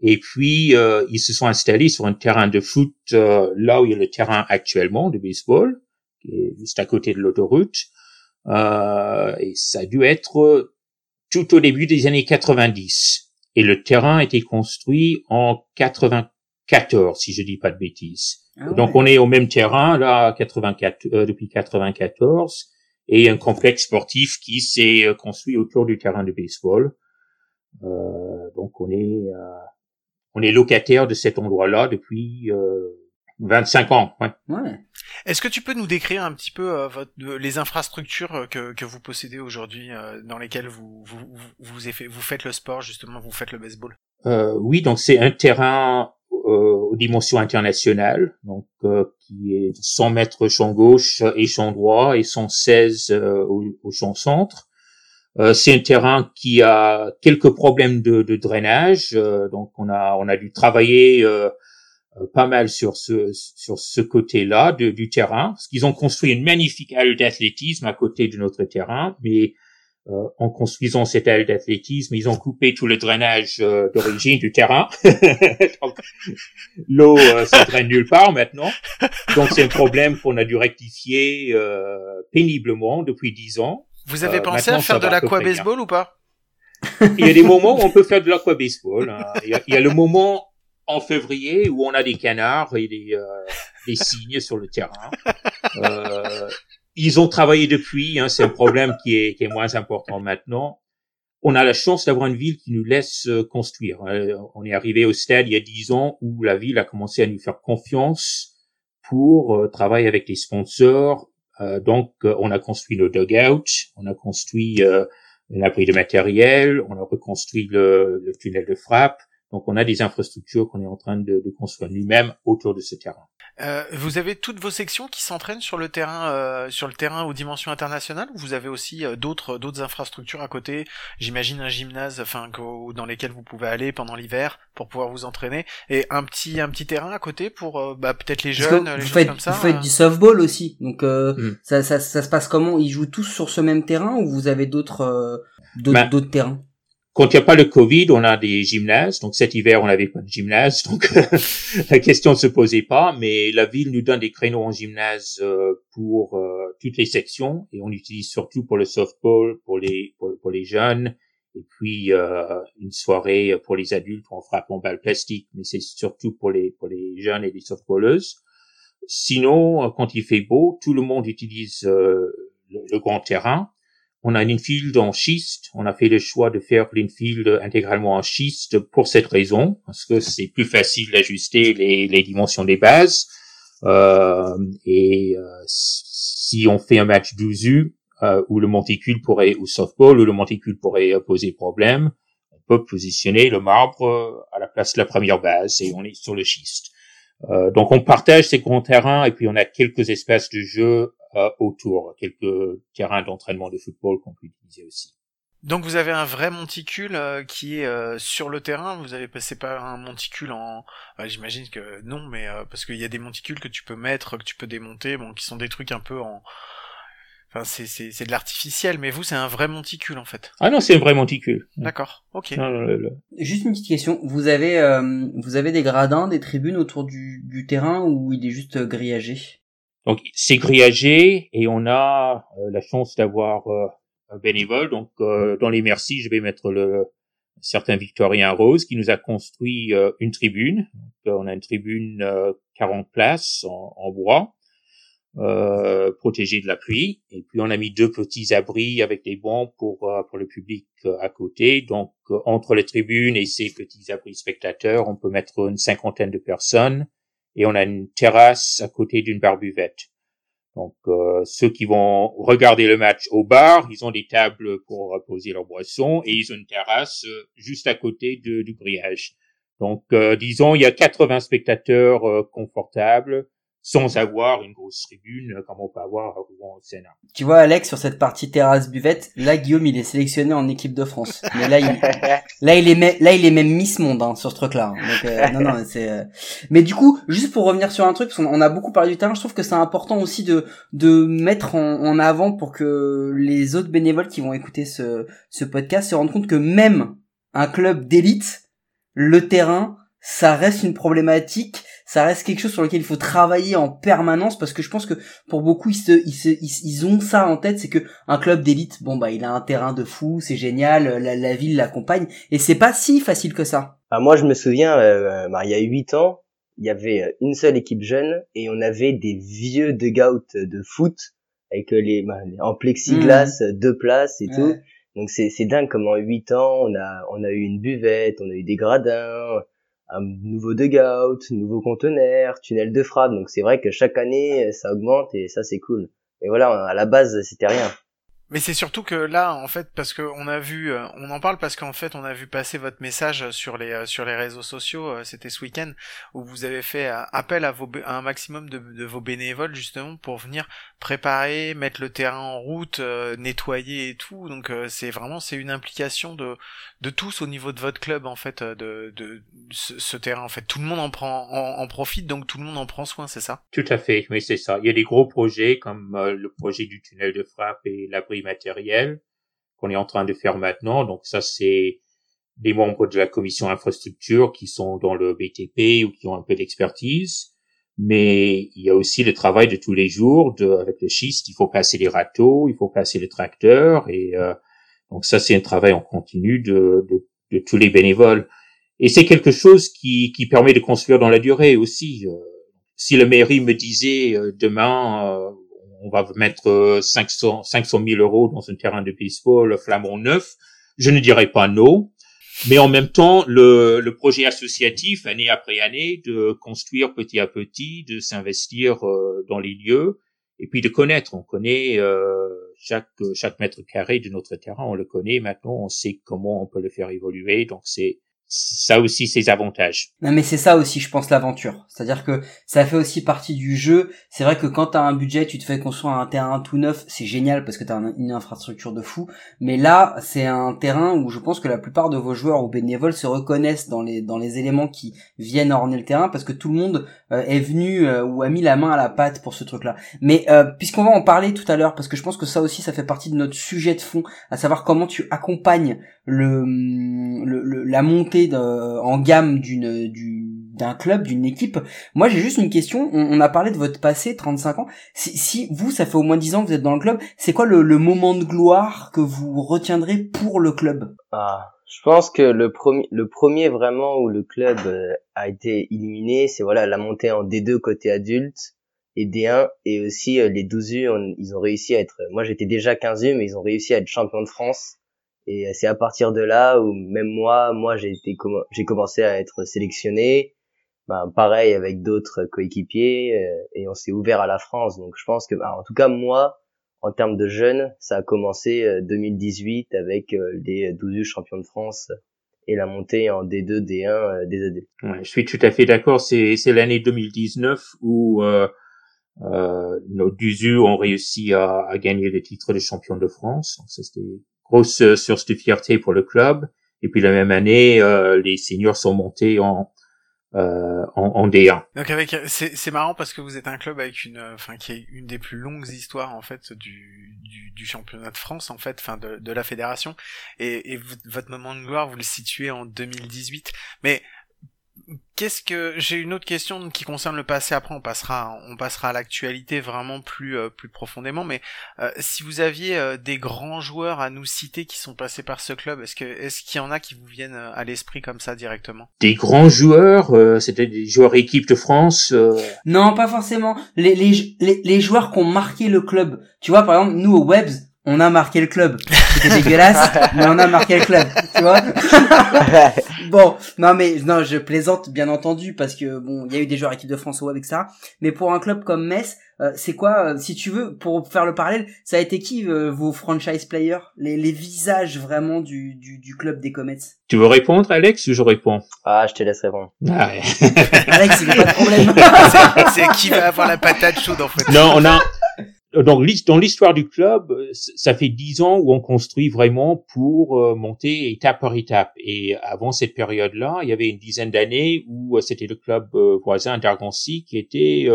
Et puis, euh, ils se sont installés sur un terrain de foot euh, là où il y a le terrain actuellement de baseball, qui est juste à côté de l'autoroute. Euh, et ça a dû être tout au début des années 90. Et le terrain a été construit en 94, si je dis pas de bêtises. Ah Donc on est au même terrain là 84 euh, depuis 94 et un complexe sportif qui s'est euh, construit autour du terrain de baseball. donc on est on est locataire de cet endroit-là depuis 25 ans. Ouais. Ouais. Est-ce que tu peux nous décrire un petit peu euh, votre, les infrastructures euh, que, que vous possédez aujourd'hui, euh, dans lesquelles vous vous, vous, vous, faites le sport justement, vous faites le baseball? Euh, Oui, donc c'est un terrain aux dimensions internationales, donc qui est 100 mètres champ gauche et champ droit et 116 au, au champ centre. c'est un terrain qui a quelques problèmes de, de drainage, donc on a on a dû travailler euh, pas mal sur ce sur ce côté-là du terrain, parce qu'ils ont construit une magnifique halle d'athlétisme à côté de notre terrain, mais euh, en construisant cette halle d'athlétisme, ils ont coupé tout le drainage euh, d'origine du terrain. <laughs> l'eau euh, se draine nulle part maintenant. Donc c'est un problème qu'on a dû rectifier péniblement depuis dix ans. Vous avez pensé à faire de l'aqua baseball ou pas? Il y a des moments où on peut faire de l'aqua baseball. Hein. il y a le moment en février où on a des canards et des, euh, des cygnes sur le terrain. Euh, ils ont travaillé depuis, hein, c'est un problème qui est, qui est moins important maintenant. On a la chance d'avoir une ville qui nous laisse euh, construire. Euh, on est arrivé au stade il y a dix ans où la ville a commencé à nous faire confiance pour travailler avec les sponsors. donc, on a construit le dugout, on a construit un abri de matériel, on a reconstruit le, le tunnel de frappe, donc on a des infrastructures qu'on est en train de, de construire nous-mêmes autour de ce terrain. Euh, vous avez toutes vos sections qui s'entraînent sur le terrain, euh, sur le terrain aux dimensions internationales, ou vous avez aussi euh, d'autres d'autres infrastructures à côté? J'imagine un gymnase, enfin dans lesquels vous pouvez aller pendant l'hiver pour pouvoir vous entraîner, et un petit un petit terrain à côté pour euh, bah, peut-être les jeunes, les vous faites, comme ça. Vous faites du softball aussi, donc mm. ça, ça, ça se passe comment? Ils jouent tous sur ce même terrain ou vous avez d'autres d'autres bah, d'autres terrains? Quand il n'y a pas le Covid, on a des gymnases. Donc cet hiver, on n'avait pas de gymnase, donc <laughs> la question ne se posait pas. Mais la ville nous donne des créneaux en gymnase euh, pour euh, toutes les sections et on utilise surtout pour le softball, pour les pour, les jeunes et puis euh, une soirée pour les adultes où on frappe en balle plastique. Mais c'est surtout pour les pour les jeunes et les softballeuses. Sinon, quand il fait beau, tout le monde utilise le grand terrain on a une infield en schiste. On a fait le choix de faire l'infield intégralement en schiste pour cette raison, parce que c'est plus facile d'ajuster les, les, dimensions des bases. Euh, et euh, si on fait un match d'usu euh, où le monticule pourrait, ou softball, où le monticule pourrait poser problème, on peut positionner le marbre à la place de la première base et on est sur le schiste. Euh, donc on partage ces grands terrains et puis on a quelques espaces de jeu euh, autour, quelques terrains d'entraînement de football qu'on peut utiliser aussi. Donc vous avez un vrai monticule euh, qui est euh, sur le terrain. Vous avez passé pas un monticule en, j'imagine que non, mais parce qu'il y a des monticules que tu peux mettre, que tu peux démonter, bon, qui sont des trucs un peu en, Enfin, c'est, c'est, c'est de l'artificiel, mais vous, c'est un vrai monticule, en fait. Ah non, c'est un vrai monticule. D'accord, ok. Juste une petite question. Vous avez, euh, vous avez des gradins, des tribunes autour du, du terrain ou il est juste grillagé? Donc, c'est grillagé et on a euh, la chance d'avoir euh, un bénévole. Donc, dans les merci, je vais mettre le certain Victorien Rose qui nous a construit une tribune. Donc, on a une tribune 40 places en, en bois euh, protégé de la pluie. Et puis on a mis deux petits abris avec des bancs pour euh, pour le public euh, à côté. Donc entre les tribunes et ces petits abris spectateurs, on peut mettre une cinquantaine de personnes. Et on a une terrasse à côté d'une barbuvette. Donc ceux qui vont regarder le match au bar, ils ont des tables pour poser leurs boissons et ils ont une terrasse juste à côté de, du grillage. Donc disons il y a 80 spectateurs confortables sans avoir une grosse tribune euh, comme on peut avoir au Sénat. Tu vois Alex sur cette partie terrasse buvette, là Guillaume il est sélectionné en équipe de France. Mais là il <laughs> là il est là il est même Miss Monde hein, sur ce truc là. Donc euh, non non c'est euh, mais du coup juste pour revenir sur un truc parce qu'on a beaucoup parlé du terrain, je trouve que c'est important aussi de de mettre en, en, avant pour que les autres bénévoles qui vont écouter ce ce podcast se rendent compte que même un club d'élite le terrain ça reste une problématique ça reste quelque chose sur lequel il faut travailler en permanence parce que je pense que pour beaucoup ils se, ils, se, ils, ont ça en tête c'est que un club d'élite bon bah il a un terrain de fou c'est génial la, la ville l'accompagne et c'est pas si facile que ça. Ah, moi je me souviens euh, bah, il y a huit ans il y avait une seule équipe jeune et on avait des vieux dugouts de foot avec les, bah, en plexiglas mmh. deux places et tout. Donc c'est c'est dingue comment en huit ans on a on a eu une buvette, on a eu des gradins, un nouveau dugout, nouveau conteneur, tunnel de frappe. Donc c'est vrai que chaque année ça augmente et ça c'est cool. Mais voilà, à la base c'était rien. Mais c'est surtout que là, en fait, parce que on a vu, euh, on en parle parce qu'en fait, on a vu passer votre message sur les euh, sur les réseaux sociaux. Euh, c'était ce week-end où vous avez fait appel à, vos, à un maximum de, vos bénévoles justement pour venir préparer, mettre le terrain en route, nettoyer et tout. Donc c'est vraiment c'est une implication de de tous au niveau de votre club en fait de de ce, terrain. En fait, tout le monde en prend en, profite, donc tout le monde en prend soin, c'est ça? Tout à fait, oui c'est ça. Il y a des gros projets comme le projet du tunnel de frappe et matériel qu'on est en train de faire maintenant. Donc ça, c'est des membres de la commission infrastructure qui sont dans le BTP ou qui ont un peu d'expertise. Mais il y a aussi le travail de tous les jours de, avec le schiste. Il faut passer les râteaux, il faut passer le tracteur. Et euh, donc ça, c'est un travail en continu de, de, de, tous les bénévoles. Et c'est quelque chose qui, qui permet de construire dans la durée aussi. Euh, si le mairie me disait euh, demain, on va mettre 500, 500 000 euros dans un terrain de baseball flamand neuf, je ne dirais pas non. Mais en même temps, le, le, projet associatif, année après année, de construire petit à petit, de s'investir euh, dans les lieux, et puis de connaître. On connaît euh, chaque chaque mètre carré de notre terrain, on le connaît maintenant, on sait comment on peut le faire évoluer. Donc c'est ça aussi ses avantages. Non mais c'est ça aussi je pense l'aventure. C'est-à-dire que ça fait aussi partie du jeu. C'est vrai que quand tu as un budget, tu te fais construire un terrain tout neuf, c'est génial parce que tu as une infrastructure de fou, mais là, c'est un terrain où je pense que la plupart de vos joueurs ou bénévoles se reconnaissent dans les dans les éléments qui viennent orner le terrain parce que tout le monde euh, est venu euh, ou a mis la main à la pâte pour ce truc-là. Mais euh, puisqu'on va en parler tout à l'heure parce que je pense que ça aussi ça fait partie de notre sujet de fond, à savoir comment tu accompagnes le, le la montée en gamme d'un club, d'une équipe. Moi, j'ai juste une question. On, a parlé de votre passé, 35 ans. Si, si, vous, ça fait au moins 10 ans que vous êtes dans le club, c'est quoi le, moment de gloire que vous retiendrez pour le club? Ah, je pense que le premier, le premier vraiment où le club euh, a été illuminé, c'est voilà la montée en D2 côté adulte et D1 et aussi euh, les 12 U, ils ont réussi à être. Moi, j'étais déjà 15 U, mais ils ont réussi à être champion de France et c'est à partir de là où même moi, moi j'ai été j'ai commencé à être sélectionné. Ben, pareil avec d'autres coéquipiers euh, et on s'est ouvert à la France. Donc je pense que, ben, en tout cas moi, en termes de jeunes, ça a commencé 2018 euh, avec euh, les 12 champions de France et la montée en D2, D1 des adultes. Ouais, je suis tout à fait d'accord. C'est l'année 2019 où euh, euh, nos 12 ont réussi à, à, gagner le titre de champion de France. Ça c'était grosse euh, source de fierté pour le club. Et puis la même année, euh, les seniors sont montés en euh, en, en, D1. Donc avec c'est marrant parce que vous êtes un club avec une enfin qui est une des plus longues histoires en fait du, du, du championnat de France en fait enfin de, de la fédération et, et votre moment de gloire vous le situez en 2018 mais Qu'est-ce que j'ai une autre question qui concerne le passé. Après, on passera, on passera à l'actualité vraiment plus euh, plus profondément. Mais euh, si vous aviez euh, des grands joueurs à nous citer qui sont passés par ce club, est-ce que est-ce qu'il y en a qui vous viennent à l'esprit comme ça directement? Des grands joueurs, c'était des joueurs équipe de France. Non, pas forcément. Les, les les les joueurs qui ont marqué le club. Tu vois, par exemple, nous au Webs, on a marqué le club. C'était dégueulasse, <laughs> mais on a marqué le club, tu vois. bon, non mais non, je plaisante bien entendu parce que bon, il y a eu des joueurs équipe de France au web etc. Mais pour un club comme Metz, euh, c'est quoi, euh, si tu veux, pour faire le parallèle, ça a été qui euh, vos franchise players, les, les visages vraiment du, du, du club des Comets? Tu veux répondre, Alex, ou je réponds? Ah, je te laisse répondre. Ah ouais. Alex, il a pas de problème. <laughs> c'est qui va avoir la patate chaude en fait. Non, on a dans l'histoire du club, ça fait dix ans où on construit vraiment pour euh, monter étape par étape. Et avant cette période-là, il y avait une dizaine d'années où euh, c'était le club euh, voisin d'Argancy qui était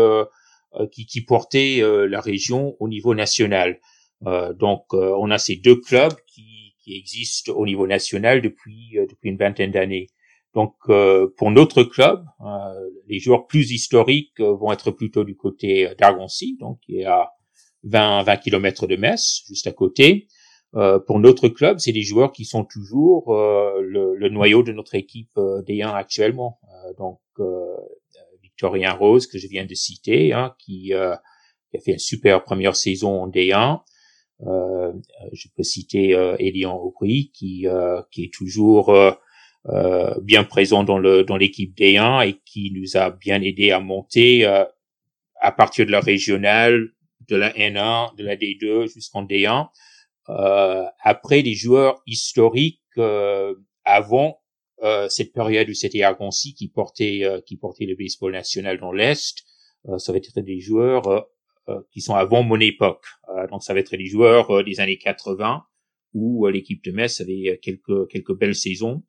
qui, qui, portait la région au niveau national. donc on a ces deux clubs qui, qui existent au niveau national depuis depuis une vingtaine d'années. Donc pour notre club, les joueurs plus historiques vont être plutôt du côté d'Argancy, donc il y a 20, 20 km de Metz, juste à côté. Euh, pour notre club, c'est des joueurs qui sont toujours euh, le, le, noyau de notre équipe euh, D1 actuellement. Euh, donc euh, Victorien Rose que je viens de citer, hein, qui, qui, a fait une super première saison en D1. Euh, je peux citer euh, Elian Aubry qui qui est toujours bien présent dans le dans l'équipe D1 et qui nous a bien aidé à monter à partir de la régionale, de la N1, de la D2 jusqu'en D1. après, les joueurs historiques avant cette période où c'était Argoncy qui portait qui portait le baseball national dans l'est, ça va être des joueurs euh, qui sont avant mon époque. Euh, donc ça va être les joueurs euh, des années 80 où l'équipe de Metz avait quelques quelques belles saisons,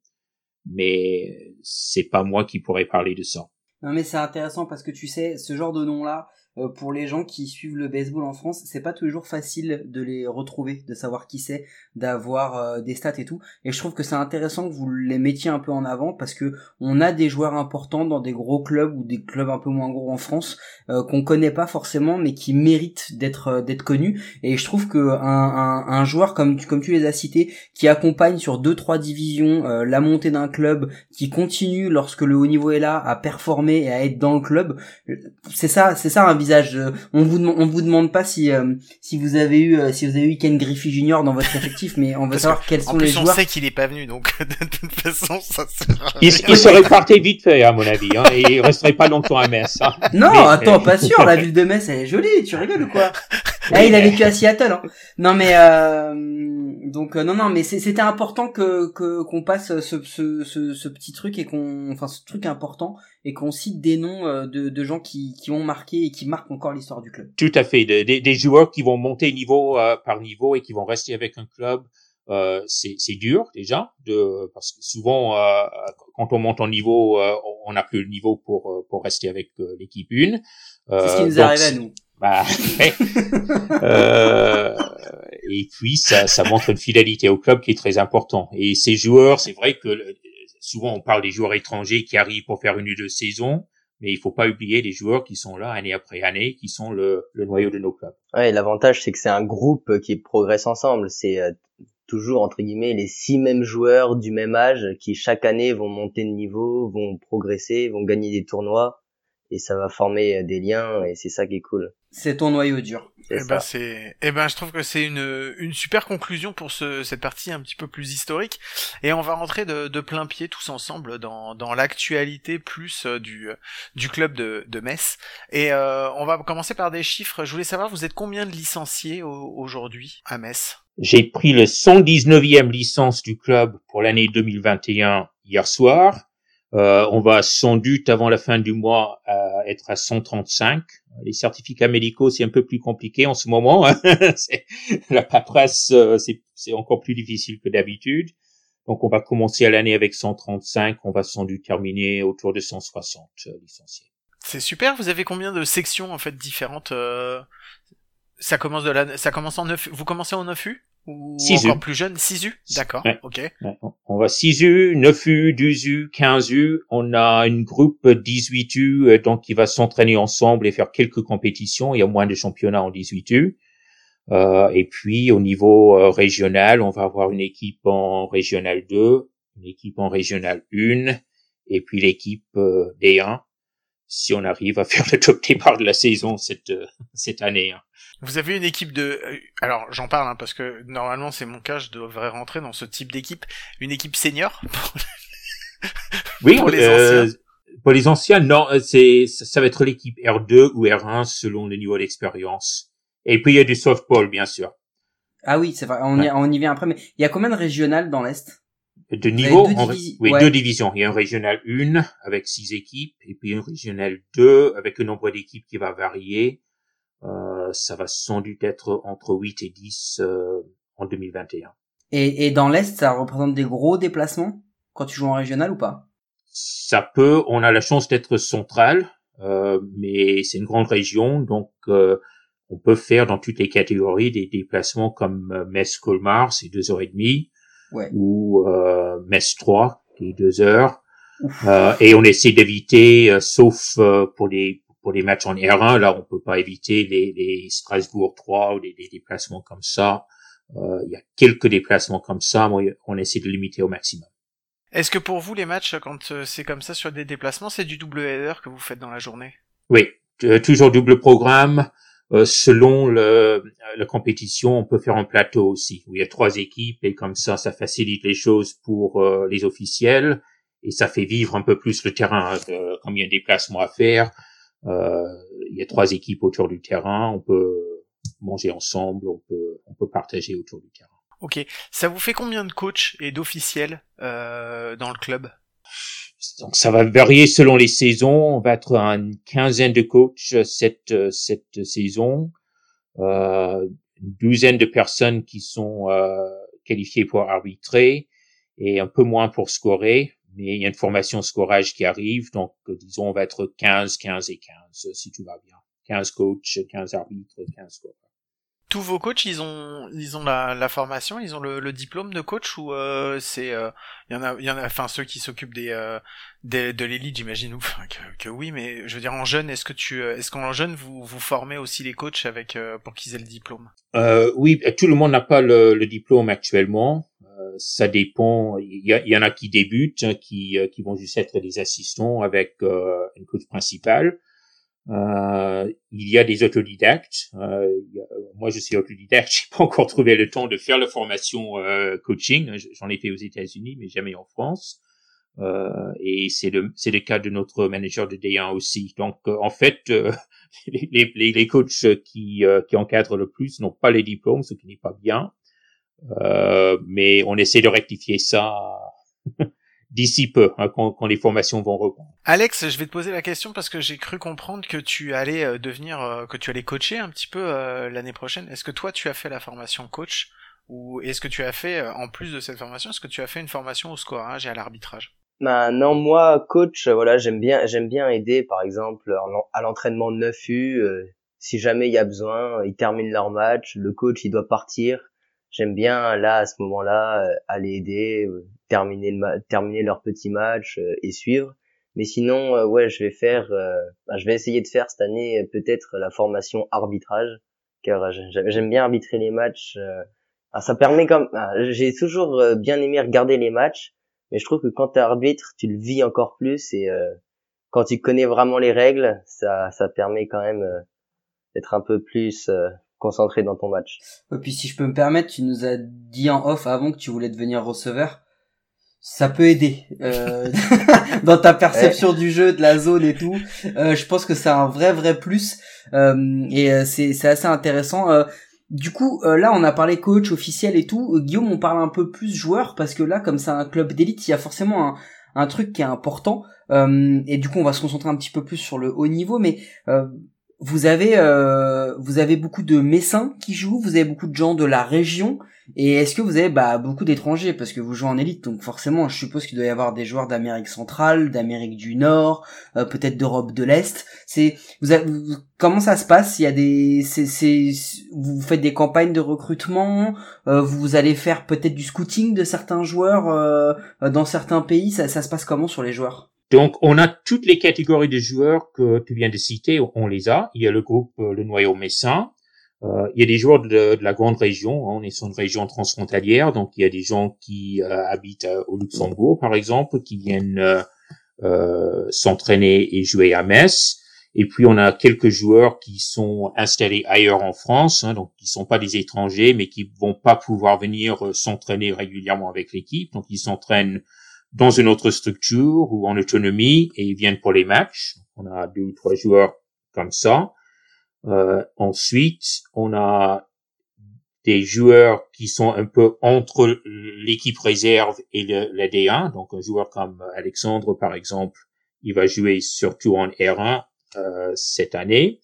mais c'est pas moi qui pourrais parler de ça. Non mais c'est intéressant parce que tu sais, ce genre de nom-là, euh, pour les gens qui suivent le baseball en France, c'est pas toujours facile de les retrouver, de savoir qui c'est, d'avoir euh, des stats et tout. Et je trouve que c'est intéressant que vous les mettiez un peu en avant parce que on a des joueurs importants dans des gros clubs ou des clubs un peu moins gros en France euh, qu'on connaît pas forcément, mais qui méritent d'être d'être connus. Et je trouve que un, un, joueur comme comme tu les as cités, qui accompagne sur deux trois divisions la montée d'un club, qui continue lorsque le haut niveau est là à performer et à être dans le club, c'est ça, c'est ça un visage. Euh, on vous on vous demande pas si euh, si vous avez eu euh, si vous avez eu Ken Griffey Jr dans votre effectif, mais on veut savoir quels sont les joueurs. On sait qu'il est pas venu, donc <laughs> de toute façon ça. Il, il serait parti vite fait à mon avis, hein, et il resterait pas longtemps à Metz. Hein. Non, attends, pas sûr. La <laughs> ville de Metz, elle est jolie. Tu rigoles ou quoi? Eh, Il a vécu à Seattle. Hein. Non mais donc non non mais c'était important que qu'on passe ce, ce, ce, ce petit truc et qu'on enfin ce truc important et qu'on cite des noms euh, de, de gens qui, qui ont marqué et qui marquent encore l'histoire du club. Tout à fait, des, des joueurs qui vont monter niveau euh, par niveau et qui vont rester avec un club. Euh, c'est dur déjà de parce que souvent euh, quand on monte en niveau on n'a plus le niveau pour pour rester avec l'équipe une c'est ce qui nous arrive à nous bah, <laughs> et puis ça, ça montre une fidélité au club qui est très important et ces joueurs c'est vrai que souvent on parle des joueurs étrangers qui arrivent pour faire une ou deux saisons, mais il faut pas oublier les joueurs qui sont là année après année, qui sont le, noyau de nos clubs. Ouais, l'avantage c'est que c'est un groupe qui progresse ensemble. C'est euh, toujours entre guillemets les six mêmes joueurs du même âge qui chaque année vont monter de niveau, vont progresser, vont gagner des tournois et ça va former euh, des liens et c'est ça qui est cool. C'est ton noyau dur. Eh ben c'est, eh ben je trouve que c'est une une super conclusion pour ce cette partie un petit peu plus historique et on va rentrer de, de plein pied tous ensemble dans dans l'actualité plus euh, du du club de de Metz et euh, on va commencer par des chiffres. Je voulais savoir vous êtes combien de licenciés aujourd'hui à Metz? J'ai pris le 119e licence du club pour l'année 2021 hier soir. Euh, on va sans doute avant la fin du mois euh, être à 135. Les certificats médicaux c'est un peu plus compliqué en ce moment. Hein. <laughs> la paperasse euh, c'est encore plus difficile que d'habitude. Donc on va commencer à l'année avec 135. On va sans doute terminer autour de 160 licenciés. C'est super. Vous avez combien de sections en fait différentes Ça commence de la, ça commence en neuf. Vous commencez en 9 Ou encore plus jeune, 6U D'accord, ok. On va 6U, 9U, 12U, 15U. On a une groupe 18U euh, donc qui va s'entraîner ensemble et faire quelques compétitions. Il y a moins de championnats en 18U. Euh, et puis au niveau euh, régional, on va avoir une équipe en régional 2, une équipe en régional 1, et puis l'équipe euh, D1 si on arrive à faire le top <laughs> départ de la saison cette cette année. Hein. Vous avez une équipe de... Euh, alors j'en parle hein, parce que normalement c'est mon cas, je devrais rentrer dans ce type d'équipe. Une équipe senior <laughs> Oui, pour les euh, anciens. Pour les anciens, non, euh, c'est ça va être l'équipe R2 ou R1 selon le niveau d'expérience. Et puis il y a du softball bien sûr. Ah oui, c'est vrai, on, y, on y vient après. Mais il y a combien de régionales dans l'est? De niveau, oui, deux divisions. Il y a un régional 1 avec six équipes, et puis un régional 2 avec un nombre d'équipes qui va varier. Euh, ça va sans doute être entre 8 et 10 euh, en 2021. Et, et dans l'Est, ça représente des gros déplacements quand tu joues en régional ou pas? Ça peut, on a la chance d'être central, euh, mais c'est une grande région, donc euh, on peut faire dans toutes les catégories des déplacements comme euh, Metz-Colmar, c'est deux heures et demie, ouais. ou euh, Metz 3, qui est deux heures. Euh, et on essaie d'éviter, sauf pour les pour les matchs en R1, là, on peut pas éviter les, les Strasbourg 3 ou des, déplacements comme ça. Euh, il y a quelques déplacements comme ça, mais on essaie de limiter au maximum. Est-ce que pour vous, les matchs, quand euh, c'est comme ça sur des déplacements, c'est du double header que vous faites dans la journée? Oui, euh, toujours double programme. Euh, selon le, la compétition, on peut faire un plateau aussi, où il y a trois équipes, et comme ça, ça facilite les choses pour euh, les officiels, et ça fait vivre un peu plus le terrain, euh, comme il y a des déplacements à faire. Euh, il y a trois équipes autour du terrain, on peut manger ensemble, on peut, on peut partager autour du terrain. Ok, ça vous fait combien de coachs et d'officiels euh, dans le club? Donc ça va varier selon les saisons. On va être une quinzaine de coachs cette cette saison, euh, une douzaine de personnes qui sont euh, qualifiées pour arbitrer et un peu moins pour scorer. Mais il y a une formation scorage qui arrive, donc disons on va être 15, 15 et 15 si tout va bien. 15 coachs, 15 arbitres, 15 scoreurs tous vos coachs, ils ont, ils ont la, formation, ils ont le, le diplôme de coach ou euh, c'est, il euh, y en a, il y en a, enfin ceux qui s'occupent des, euh, des, de l'élite, j'imagine, que, oui, mais je veux dire en jeune, est-ce que tu, est-ce qu'en jeune vous vous formez aussi les coachs avec pour qu'ils aient le diplôme? Oui, tout le monde n'a pas le, le, diplôme actuellement. ça dépend. Il y, y, en a qui débutent, hein, qui qui vont juste être des assistants avec une coach principale. Euh, il y a des autodidactes. Euh, moi, je suis autodidacte. <laughs> J'ai pas encore trouvé le temps de faire la formation euh, coaching. J'en ai fait aux États-Unis, mais jamais en France. Euh, et c'est le c'est le cas de notre manager de D1 aussi. Donc, euh, en fait, euh, <laughs> les, les, les coachs qui qui encadrent le plus n'ont pas les diplômes, ce qui n'est pas bien. mais on essaie de rectifier ça d'ici peu, hein, quand, quand, les formations vont reprendre. Alex, je vais te poser la question parce que j'ai cru comprendre que tu allais euh, devenir, euh, que tu allais coacher un petit peu euh, l'année prochaine. Est-ce que toi, tu as fait la formation coach ou est-ce que tu as fait, en plus de cette formation, est-ce que tu as fait une formation au scorage et à l'arbitrage? Bah, non, moi, coach, voilà, j'aime bien, j'aime bien aider, par exemple, à l'entraînement de 9U. si jamais il y a besoin, ils terminent leur match, le coach, il doit partir j'aime bien là à ce moment-là euh, aller aider, euh, terminer le terminer leur petit match euh, et suivre. Mais sinon, ouais, je vais faire, bah, je vais essayer de faire cette année peut-être la formation arbitrage, car j'aime bien arbitrer les matchs. Ah, ça permet comme, ah, j'ai toujours bien aimé regarder les matchs, mais je trouve que quand tu arbitre, tu le vis encore plus et quand tu connais vraiment les règles, ça, ça permet quand même d'être un peu plus concentré dans ton match. Et puis si je peux me permettre, tu nous as dit en off avant que tu voulais devenir receveur. Ça peut aider euh, <laughs> dans ta perception du jeu, de la zone et tout. Euh, je pense que c'est un vrai vrai plus euh, et euh, c'est c'est assez intéressant. Euh, du coup, euh, là, on a parlé coach officiel et tout. Guillaume, on parle un peu plus joueur parce que là, comme c'est un club d'élite, il y a forcément un, un truc qui est important. et du coup, on va se concentrer un petit peu plus sur le haut niveau. Mais vous avez euh, vous avez beaucoup de Messins qui jouent, vous avez beaucoup de gens de la région, et est-ce que vous avez bah, beaucoup d'étrangers parce que vous jouez en élite, donc forcément, je suppose qu'il doit y avoir des joueurs d'Amérique centrale, d'Amérique du Nord, euh, peut-être d'Europe de l'Est. C'est vous, comment ça se passe? Il y a des c'est vous faites des campagnes de recrutement, euh, vous allez faire peut-être du scouting de certains joueurs dans certains pays. Ça, ça se passe comment sur les joueurs? Donc, on a toutes les catégories de joueurs que tu viens de citer, on les a. Il y a le groupe, euh, le noyau messin. Euh, il y a des joueurs de, la grande région. Hein. On est sur une région transfrontalière, donc il y a des gens qui euh, habitent au Luxembourg, par exemple, qui viennent s'entraîner et jouer à Metz. Et puis on a quelques joueurs qui sont installés ailleurs en France, hein, donc qui sont pas des étrangers, mais qui vont pas pouvoir venir s'entraîner régulièrement avec l'équipe. Donc ils s'entraînent dans une autre structure ou en autonomie et ils viennent pour les matchs. On a deux ou trois joueurs comme ça. Euh, ensuite, on a des joueurs qui sont un peu entre l'équipe réserve et la D1. Donc un joueur comme Alexandre, par exemple, il va jouer surtout en R1 euh, cette année,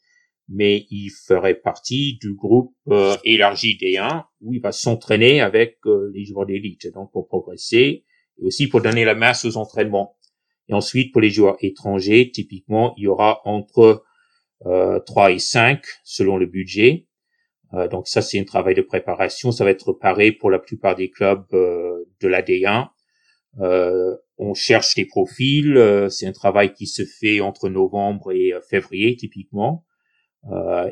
mais il ferait partie du groupe euh, élargi D1 où il va s'entraîner avec euh, les joueurs d'élite. Donc pour progresser, et aussi pour donner la masse aux entraînements. Et ensuite, pour les joueurs étrangers, typiquement, il y aura entre euh, 3 et 5 selon le budget. Euh, donc ça, c'est un travail de préparation. Ça va être pareil pour la plupart des clubs euh, de la D1. Euh, on cherche les profils. Euh, c'est un travail qui se fait entre novembre et euh, février, typiquement.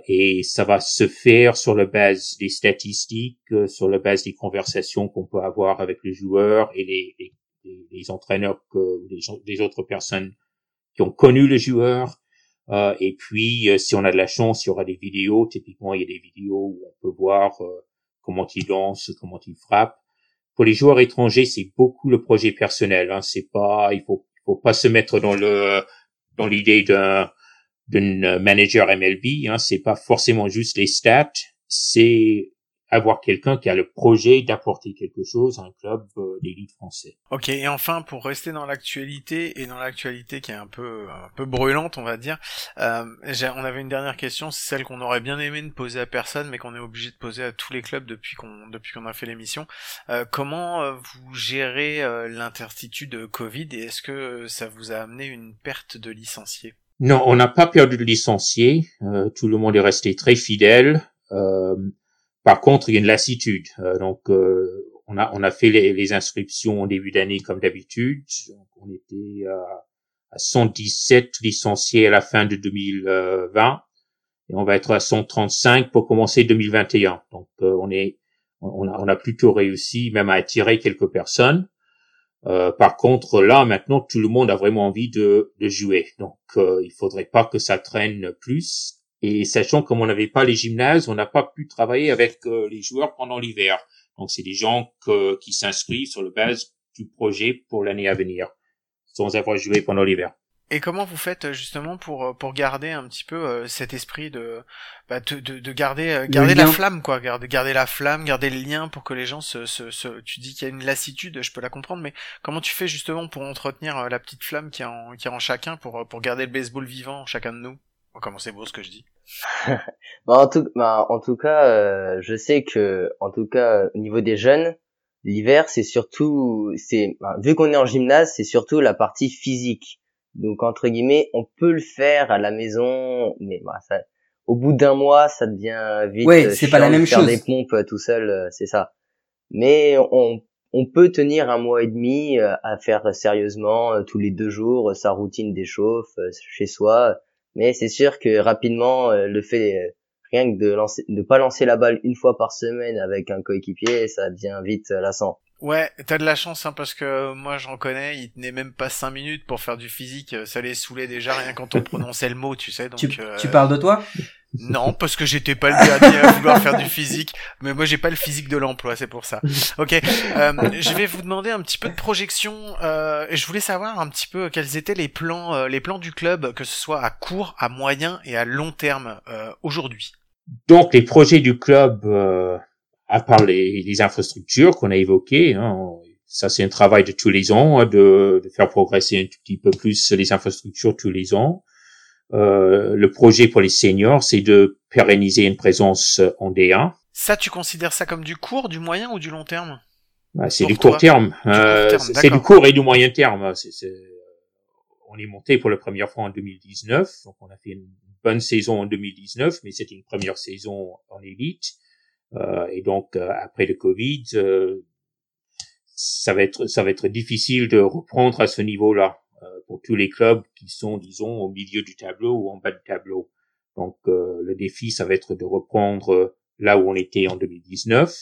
et ça va se faire sur la base des statistiques, sur la base des conversations qu'on peut avoir avec les joueurs et les, les les, entraîneurs que les, autres personnes qui ont connu le joueur. Euh, et puis, si on a de la chance, il y aura des vidéos. Typiquement, il y a des vidéos où on peut voir comment ils dansent, comment ils frappent. Pour les joueurs étrangers, c'est beaucoup le projet personnel. Hein. C'est pas, il faut, faut pas se mettre dans le dans l'idée d'un d'un manager MLB. Hein. C'est pas forcément juste les stats. C'est avoir quelqu'un qui a le projet d'apporter quelque chose à un club euh, d'élite français. Ok, et enfin pour rester dans l'actualité et dans l'actualité qui est un peu un peu brûlante, on va dire, euh, on avait une dernière question, c'est celle qu'on aurait bien aimé ne poser à personne, mais qu'on est obligé de poser à tous les clubs depuis qu'on depuis qu'on a fait l'émission. Euh, comment euh, vous gérez euh, l'incertitude Covid et est-ce que ça vous a amené une perte de licenciés? Non, on n'a pas perdu de licenciés. tout le monde est resté très fidèle. Euh, par contre, il y a une lassitude. Euh, donc, euh, on a on a fait les, les inscriptions en début d'année comme d'habitude. On était à, à 117 licenciés à la fin de 2020 et on va être à 135 pour commencer 2021. Donc, euh, on est on a, on a plutôt réussi même à attirer quelques personnes. Euh, par contre, là, maintenant, tout le monde a vraiment envie de, de jouer. Donc, euh, il faudrait pas que ça traîne plus. Et sachant comme on n'avait pas les gymnases, on n'a pas pu travailler avec euh, les joueurs pendant l'hiver. Donc c'est des gens qui s'inscrivent sur le base du projet pour l'année à venir, sans avoir joué pendant l'hiver. Et comment vous faites euh, justement pour euh, pour garder un petit peu cet esprit de bah, de, de, garder garder la flamme quoi garder garder la flamme garder le lien pour que les gens se, se, se tu dis qu'il y a une lassitude je peux la comprendre mais comment tu fais justement pour entretenir la petite flamme qui est en qui est en chacun pour pour garder le baseball vivant chacun de nous? Comment c'est beau ce que je dis. <laughs> bah, en tout, bah, en tout cas, euh, je sais que, en tout cas, au niveau des jeunes, l'hiver, c'est surtout, c'est, bah, vu qu'on est en gymnase, c'est surtout la partie physique. Donc entre guillemets, on peut le faire à la maison, mais bah, ça, au bout d'un mois, ça devient vite. Ouais, c'est pas la même faire chose. des pompes euh, tout seul, euh, c'est ça. Mais on, on peut tenir un mois et demi à faire sérieusement tous les deux jours sa routine d'échauffe chez soi mais c'est sûr que rapidement, euh, le fait euh, rien que de lancer, de pas lancer la balle une fois par semaine avec un coéquipier, ça devient vite euh, lassant. Ouais, t'as de la chance hein, parce que moi j'en connais, ils tenaient même pas cinq minutes pour faire du physique, ça les saoulait déjà rien quand on prononçait le mot, tu sais. Donc, tu, tu parles de toi? Non, parce que j'étais pas le dernier à vouloir faire du physique, mais moi j'ai pas le physique de l'emploi, c'est pour ça. Ok, euh, je vais vous demander un petit peu de projection. Euh, je voulais savoir un petit peu quels étaient les plans, euh, les plans du club, que ce soit à court, à moyen et à long terme euh, aujourd'hui. Donc les projets du club, à part les, les infrastructures qu'on a évoquées, hein, ça c'est un travail de tous les ans, hein, de, de, faire progresser un tout petit peu plus les infrastructures tous les ans. Euh, le projet pour les seniors, c'est de pérenniser une présence en D1. Ça, tu considères ça comme du court, du moyen ou du long terme? Bah, C'est du court terme. Euh, c'est du court et du moyen terme. C'est, On est monté pour la première fois en 2019, donc on a fait une bonne saison en 2019, mais c'était une première saison en élite. Euh, et donc euh, après le Covid, euh, ça va être ça va être difficile de reprendre à ce niveau-là. Euh, pour tous les clubs qui sont, disons, au milieu du tableau ou en bas du tableau. Donc euh, le défi, ça va être de reprendre euh, là où on était en 2019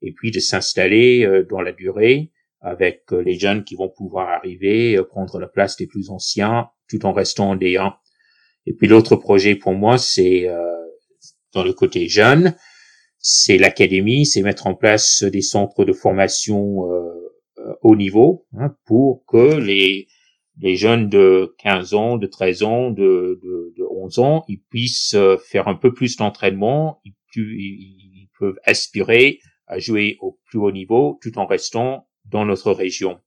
et puis de s'installer dans la durée avec les jeunes qui vont pouvoir arriver, prendre la place des plus anciens tout en restant en D1. Et puis l'autre projet pour moi, c'est dans le côté jeune, c'est l'académie, c'est mettre en place des centres de formation euh, haut niveau hein, pour que les les jeunes de 15 ans, de 13 ans, de, de, de 11 ans, ils puissent euh, faire un peu plus d'entraînement, ils, peuvent aspirer à jouer au plus haut niveau tout en restant dans notre région.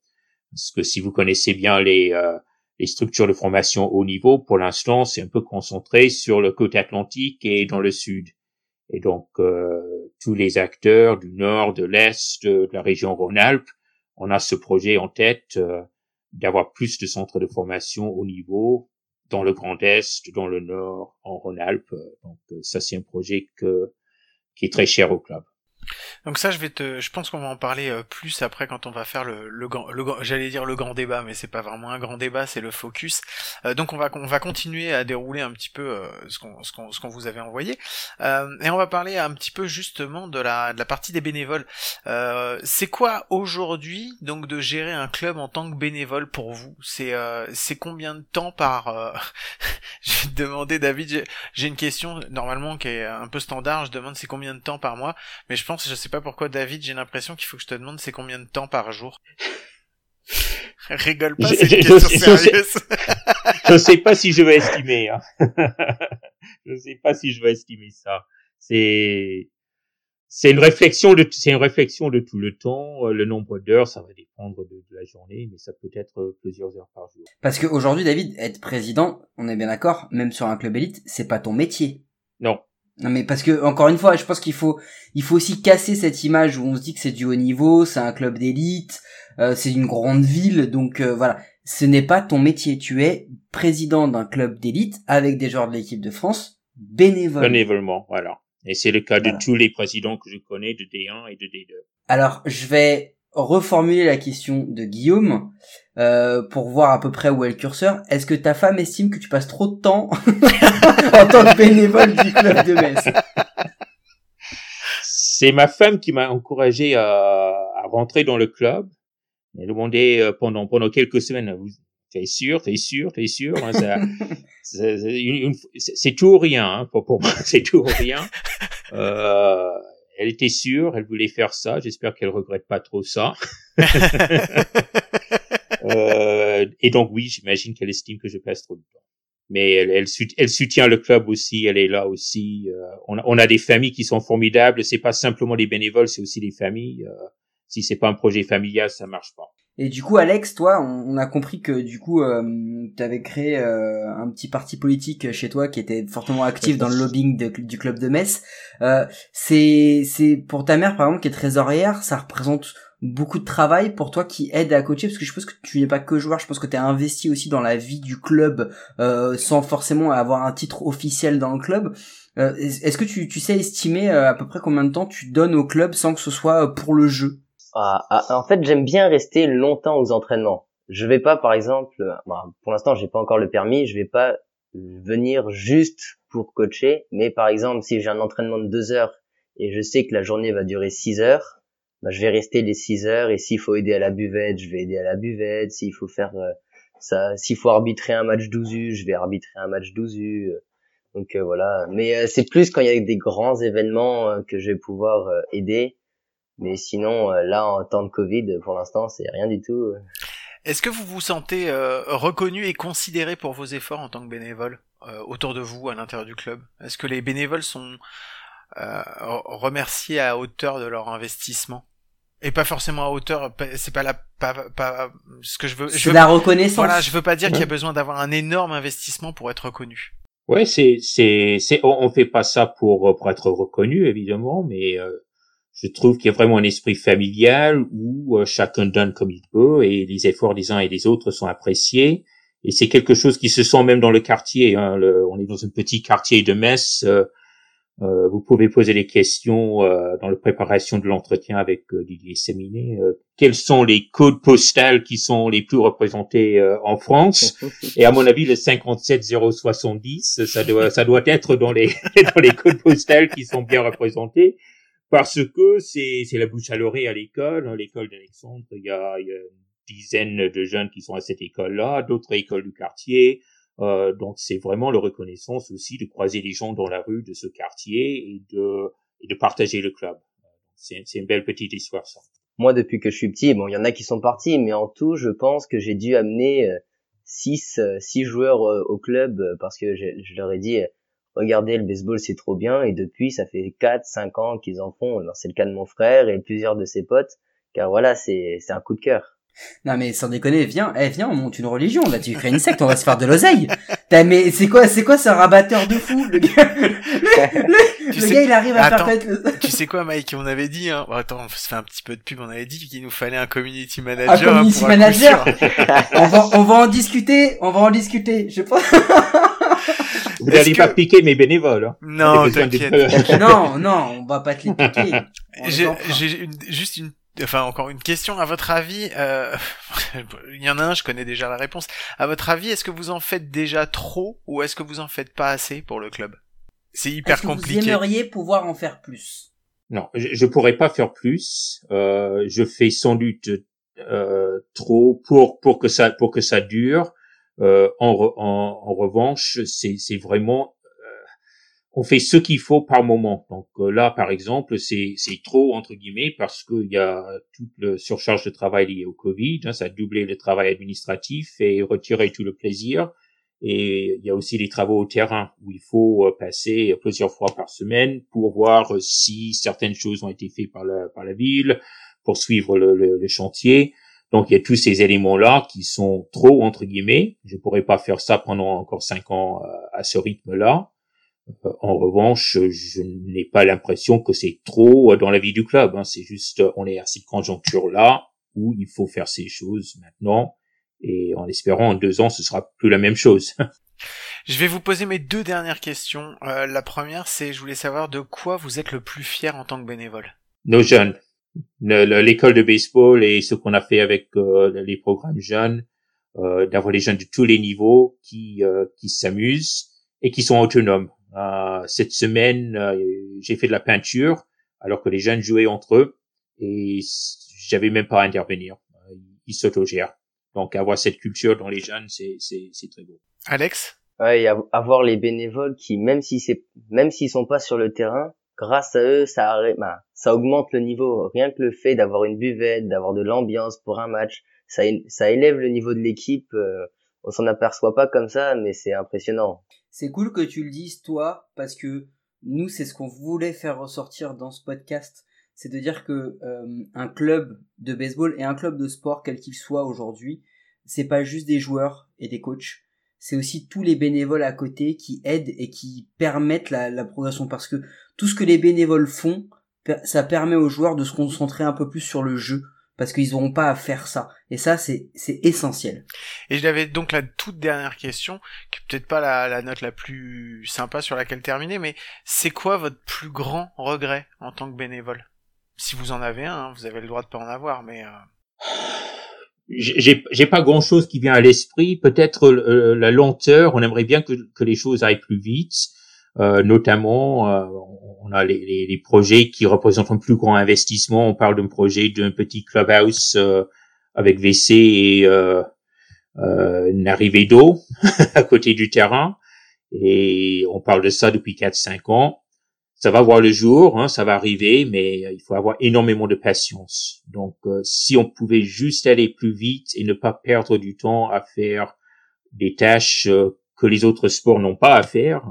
Parce que si vous connaissez bien les, euh, structures de formation haut niveau, pour l'instant, c'est un peu concentré sur le côté atlantique et dans le sud. Et donc, euh, tous les acteurs du nord, de l'est, de, la région Rhône-Alpes, on a ce projet en tête d'avoir plus de centres de formation au niveau dans le Grand Est, dans le Nord, en Rhône-Alpes. Donc euh, ça, c'est un projet que, qui est très cher au club. Donc ça, je vais te, je pense qu'on va en parler euh, plus après quand on va faire le, le, grand- le, j'allais dire le grand débat, mais c'est pas vraiment un grand débat, c'est le focus. Euh, donc on va, on va continuer à dérouler un petit peu euh, ce qu'on, vous avait envoyé, et on va parler un petit peu justement de la, partie des bénévoles. C'est quoi aujourd'hui donc de gérer un club en tant que bénévole pour vous? C'est, combien de temps par <laughs> Je vais te demander, David. j'ai- J'ai une question normalement qui est un peu standard. Je demande c'est combien de temps par mois. Mais je pense, je sais pas pourquoi, David, j'ai l'impression qu'il faut que je te demande c'est combien de temps par jour? <laughs> Rigole pas, Je- c'est une question je- je- sérieuse. je sais pas si je vais estimer. Hein. <laughs> je sais pas si je vais estimer ça. C'est c'est une réflexion de c'est une réflexion de tout le temps. Euh, Le nombre d'heures, ça va dépendre de, de la journée, mais ça peut être euh, plusieurs heures par jour. Parce qu'aujourd'hui, David, être président, on est bien d'accord, même sur un club élite, c'est pas ton métier. Non. Non mais parce que encore une fois, je pense qu'il faut il faut aussi casser cette image où on se dit que c'est du haut niveau, c'est un club d'élite, euh, c'est une grande ville, donc euh, voilà, ce n'est pas ton métier. Tu es président d'un club d'élite avec des joueurs de l'équipe de France bénévole. Bénévolement, voilà. Et c'est le cas de tous les présidents que je connais de D1 et de D2. Alors je vais reformuler la question de Guillaume euh, pour voir à peu près où est le curseur. Est-ce que ta femme estime que tu passes trop de temps <laughs> en tant que bénévole du club de Metz? C'est ma femme qui m'a encouragé à, à rentrer dans le club. Elle m'a demandé euh, pendant pendant quelques semaines, vous- t'es sûr, t'es sûr, t'es sûr. hein, <laughs> c'est tout ou rien hein, pour, pour moi, c'est tout ou rien. Euh, elle était sûre, elle voulait faire ça. J'espère qu'elle regrette pas trop ça. <laughs> Euh, et donc oui, j'imagine qu'elle estime que je passe trop de temps. Mais elle, elle, elle soutient le club aussi, elle est là aussi. Euh, on, a, on a des familles qui sont formidables. C'est pas simplement des bénévoles, c'est aussi des familles. Euh, si c'est pas un projet familial, ça marche pas. Et du coup, Alex, toi, on, on a compris que du coup, euh, tu avais créé euh, un petit parti politique chez toi qui était fortement actif dans le lobbying de- du club de Metz. Euh, c'est, c'est pour ta mère, par exemple, qui est trésorière, ça représente beaucoup de travail pour toi qui aide à coacher parce que je pense que tu n'es pas que joueur je pense que tu es investi aussi dans la vie du club euh, sans forcément avoir un titre officiel dans le club Euh, est-ce que tu, tu sais estimer euh, à peu près combien de temps tu donnes au club sans que ce soit euh, pour le jeu? Ah, ah, en fait, j'aime bien rester longtemps aux entraînements. Je vais pas, par exemple, bah, pour l'instant, j'ai pas encore le permis, je vais pas venir juste pour coacher. Mais par exemple, si j'ai un entraînement de deux heures et je sais que la journée va durer six heures, bah, je vais rester les six heures. Et s'il faut aider à la buvette, je vais aider à la buvette. S'il faut faire euh, ça, s'il faut arbitrer un match 12 U, je vais arbitrer un match 12 U. Donc euh, voilà. Mais euh, c'est plus quand il y a des grands événements euh, que je vais pouvoir euh, aider. Mais sinon, euh, là, en temps de Covid, pour l'instant, c'est rien du tout. Est-ce que vous vous sentez reconnu et considéré pour vos efforts en tant que bénévole autour de vous, à l'intérieur du club? Est-ce que les bénévoles sont euh, remerciés à hauteur de leur investissement et pas forcément à hauteur, c'est pas la, pas, pas, ce que je veux. je c'est veux la reconnaissance Voilà, je veux pas dire qu'il y a besoin d'avoir un énorme investissement pour être reconnu. Ouais, c'est c'est c'est on, on fait pas ça pour pour être reconnu évidemment, mais euh, je trouve qu'il y a vraiment un esprit familial où euh, chacun donne comme il peut et les efforts des uns et des autres sont appréciés. Et c'est quelque chose qui se sent même dans le quartier. Hein, le- on est dans un petit quartier de Metz. euh, euh, vous pouvez poser des questions euh, dans la préparation de l'entretien avec euh, Didier Séminé. Euh, quels sont les codes postales qui sont les plus représentés euh, en France? Et à mon avis, le 57070, ça doit, ça doit être dans les, <laughs> dans les codes postales qui sont bien représentés, parce que c'est, la bouche à l'oreille à l'école. hein, L'école d'Alexandre, il il y a une dizaine de jeunes qui sont à cette école-là, d'autres écoles du quartier. Euh, donc c'est vraiment la reconnaissance aussi de croiser les gens dans la rue de ce quartier et de, et de partager le club. C'est, une belle petite histoire ça. Moi, depuis que je suis petit, bon, il y en a qui sont partis, mais en tout, je pense que j'ai dû amener euh, six, euh, six joueurs euh, au club euh, parce que je, je leur ai dit, euh, regardez, le baseball, c'est trop bien. Et depuis, ça fait quatre, cinq ans qu'ils en font. C'est le cas de mon frère et plusieurs de ses potes. Car voilà, c'est, c'est un coup de cœur. Non mais sans déconner, viens, eh, viens, on monte une religion, là tu crées une secte, on va se faire de l'oseille. T'as, mais c'est quoi, c'est quoi ce rabatteur de fou Le gars, le, le- <laughs> Tu le sais- gars il arrive à Attends. faire peut-être le... tu sais quoi, Mike On avait dit, hein, bon, attends, on se fait un petit peu de pub, on avait dit qu'il nous fallait un community manager. Un community hein, un manager. on va, on va en discuter, on va en discuter, je pense. Vous n'allez pas piquer mes bénévoles. Hein. Non, t'inquiète. non, non, on va pas te les piquer. <laughs> J'ai juste une enfin encore une question. À votre avis, euh... <laughs> il y en a un, je connais déjà la réponse. À votre avis, est-ce que vous en faites déjà trop ou est-ce que vous en faites pas assez pour le club? C'est hyper compliqué. Vous aimeriez pouvoir en faire plus? Non, je, je pourrais pas faire plus. Euh, je fais sans doute euh, trop pour pour que ça pour que ça dure. Euh, en, en, en, revanche, c'est vraiment on fait ce qu'il faut par moment. Donc euh, là, par exemple, c'est trop entre guillemets parce qu'il y a toute la surcharge de travail liée au Covid. Hein, ça a doublé le travail administratif et retiré tout le plaisir. Et il y a aussi les travaux au terrain où il faut euh, passer plusieurs fois par semaine pour voir euh, si certaines choses ont été faites par la, par la ville, pour suivre le, le, chantier. Donc il y a tous ces éléments-là qui sont trop entre guillemets. Je pourrais pas faire ça pendant encore cinq ans à ce rythme-là. Euh, en revanche, je n'ai pas l'impression que c'est trop dans la vie du club. Hein. C'est juste, on est à cette conjoncture-là où il faut faire ces choses maintenant. Et en espérant en deux ans, ce sera plus la même chose. <laughs> Je vais vous poser mes deux dernières questions. Euh, la première, c'est, je voulais savoir de quoi vous êtes le plus fier en tant que bénévole. Nos jeunes, l'école de baseball et ce qu'on a fait avec euh, les programmes jeunes, d'avoir les jeunes de tous les niveaux qui qui s'amusent et qui sont autonomes. Euh, cette semaine, euh, j'ai fait de la peinture alors que les jeunes jouaient entre eux et j'avais même pas à intervenir. Euh, ils s'autogèrent. Donc avoir cette culture dans les jeunes, c'est c'est très beau. Alex? Ouais, avoir les bénévoles qui, même si c'est, même s'ils sont pas sur le terrain, grâce à eux, ça, bah, ça augmente le niveau. Rien que le fait d'avoir une buvette, d'avoir de l'ambiance pour un match, ça, ça élève le niveau de l'équipe. On s'en aperçoit pas comme ça, mais c'est impressionnant. C'est cool que tu le dises toi parce que nous c'est ce qu'on voulait faire ressortir dans ce podcast. C'est de dire que euh, un club de baseball et un club de sport quel qu'il soit aujourd'hui c'est pas juste des joueurs et des coachs. C'est aussi tous les bénévoles à côté qui aident et qui permettent la, la progression. Parce que tout ce que les bénévoles font ça permet aux joueurs de se concentrer un peu plus sur le jeu parce qu'ils n'auront pas à faire ça. Et ça, c'est c'est essentiel. Et j'avais donc la toute dernière question, qui peut-être pas la, la, note la plus sympa sur laquelle terminer, mais c'est quoi votre plus grand regret en tant que bénévole? Si vous en avez un, hein, vous avez le droit de pas en avoir, mais... Euh... J'ai, j'ai pas grand chose qui vient à l'esprit. Peut-être euh, la lenteur. On aimerait bien que, que les choses aillent plus vite. Euh, notamment, euh, on a les, les, les, projets qui représentent un plus grand investissement. On parle d'un projet d'un petit clubhouse euh, avec WC et euh, une arrivée d'eau <laughs> à côté du terrain. Et on parle de ça depuis 4-5 ans. Ça va voir le jour, hein, ça va arriver, mais il faut avoir énormément de patience. Donc, si on pouvait juste aller plus vite et ne pas perdre du temps à faire des tâches que les autres sports n'ont pas à faire,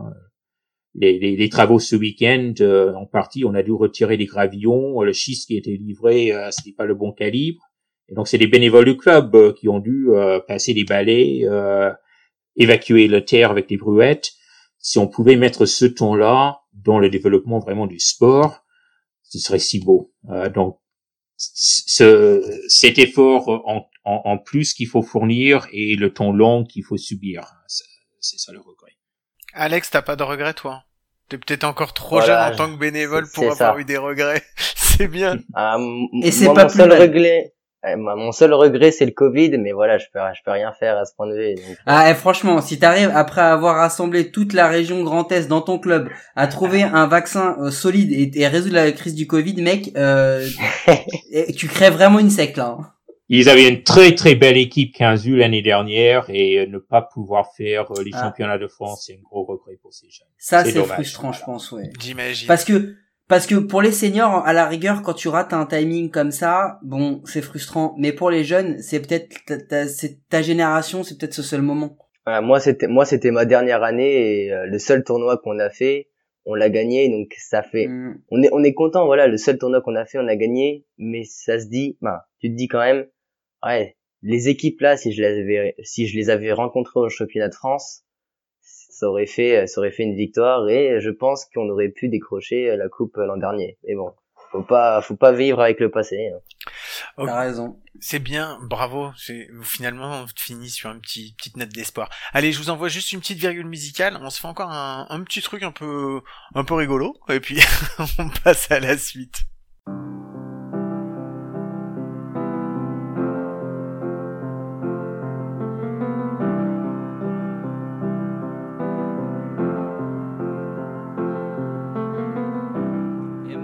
les, les, les, travaux ce week-end, euh, en partie, on a dû retirer des gravillons. Le schiste qui était livré, euh, c'était pas le bon calibre. Et donc, c'est les bénévoles du club euh, qui ont dû euh, passer des balais, évacuer le terre avec des brouettes. Si on pouvait mettre ce temps-là dans le développement vraiment du sport, ce serait si beau. donc, ce, cet effort en, en, en plus qu'il faut fournir et le temps long qu'il faut subir, c'est ça le regret. Alex, t'as pas de regrets, toi? T'es peut-être encore trop jeune en tant que bénévole pour avoir eu des regrets. <laughs> c'est bien. Ah, Et c'est pas mon seul regret. Eh, mon seul regret, c'est le Covid, mais voilà, je peux, je peux rien faire à ce point de vue. Ah, et franchement, si t'arrives après avoir rassemblé toute la région Grand Est dans ton club à trouver un vaccin euh, solide et, et, résoudre la crise du Covid, mec, euh, <laughs> tu crées vraiment une secte là. Hein. Ils avaient une très très belle équipe 15 l'année dernière et euh, ne pas pouvoir faire euh, les ah. championnats de France, c'est un gros regret pour ces jeunes. Ça c'est frustrant, je pense, ouais. J'imagine. Parce que parce que pour les seniors, à la rigueur, quand tu rates un timing comme ça, bon, c'est frustrant. Mais pour les jeunes, c'est peut-être ta, ta, génération, c'est peut-être ce seul moment. moi, c'était moi, c'était ma dernière année et euh, le seul tournoi qu'on a fait, on l'a gagné. Donc ça fait, mm. on est on est content. Voilà, le seul tournoi qu'on a fait, on a gagné. Mais ça se dit, ben, tu te dis quand même, ouais, les équipes là, si je les avais, si je les avais rencontrées au championnat de France, ça aurait fait, ça aurait fait une victoire et je pense qu'on aurait pu décrocher la coupe l'an dernier. Mais bon, faut pas, faut pas vivre avec le passé. Hein. Ok. T'as raison. C'est bien, bravo. C'est finalement on finit sur une petite petite note d'espoir. Allez, je vous envoie juste une petite virgule musicale. On se fait encore un, un petit truc un peu un peu rigolo et puis <laughs> on passe à la suite.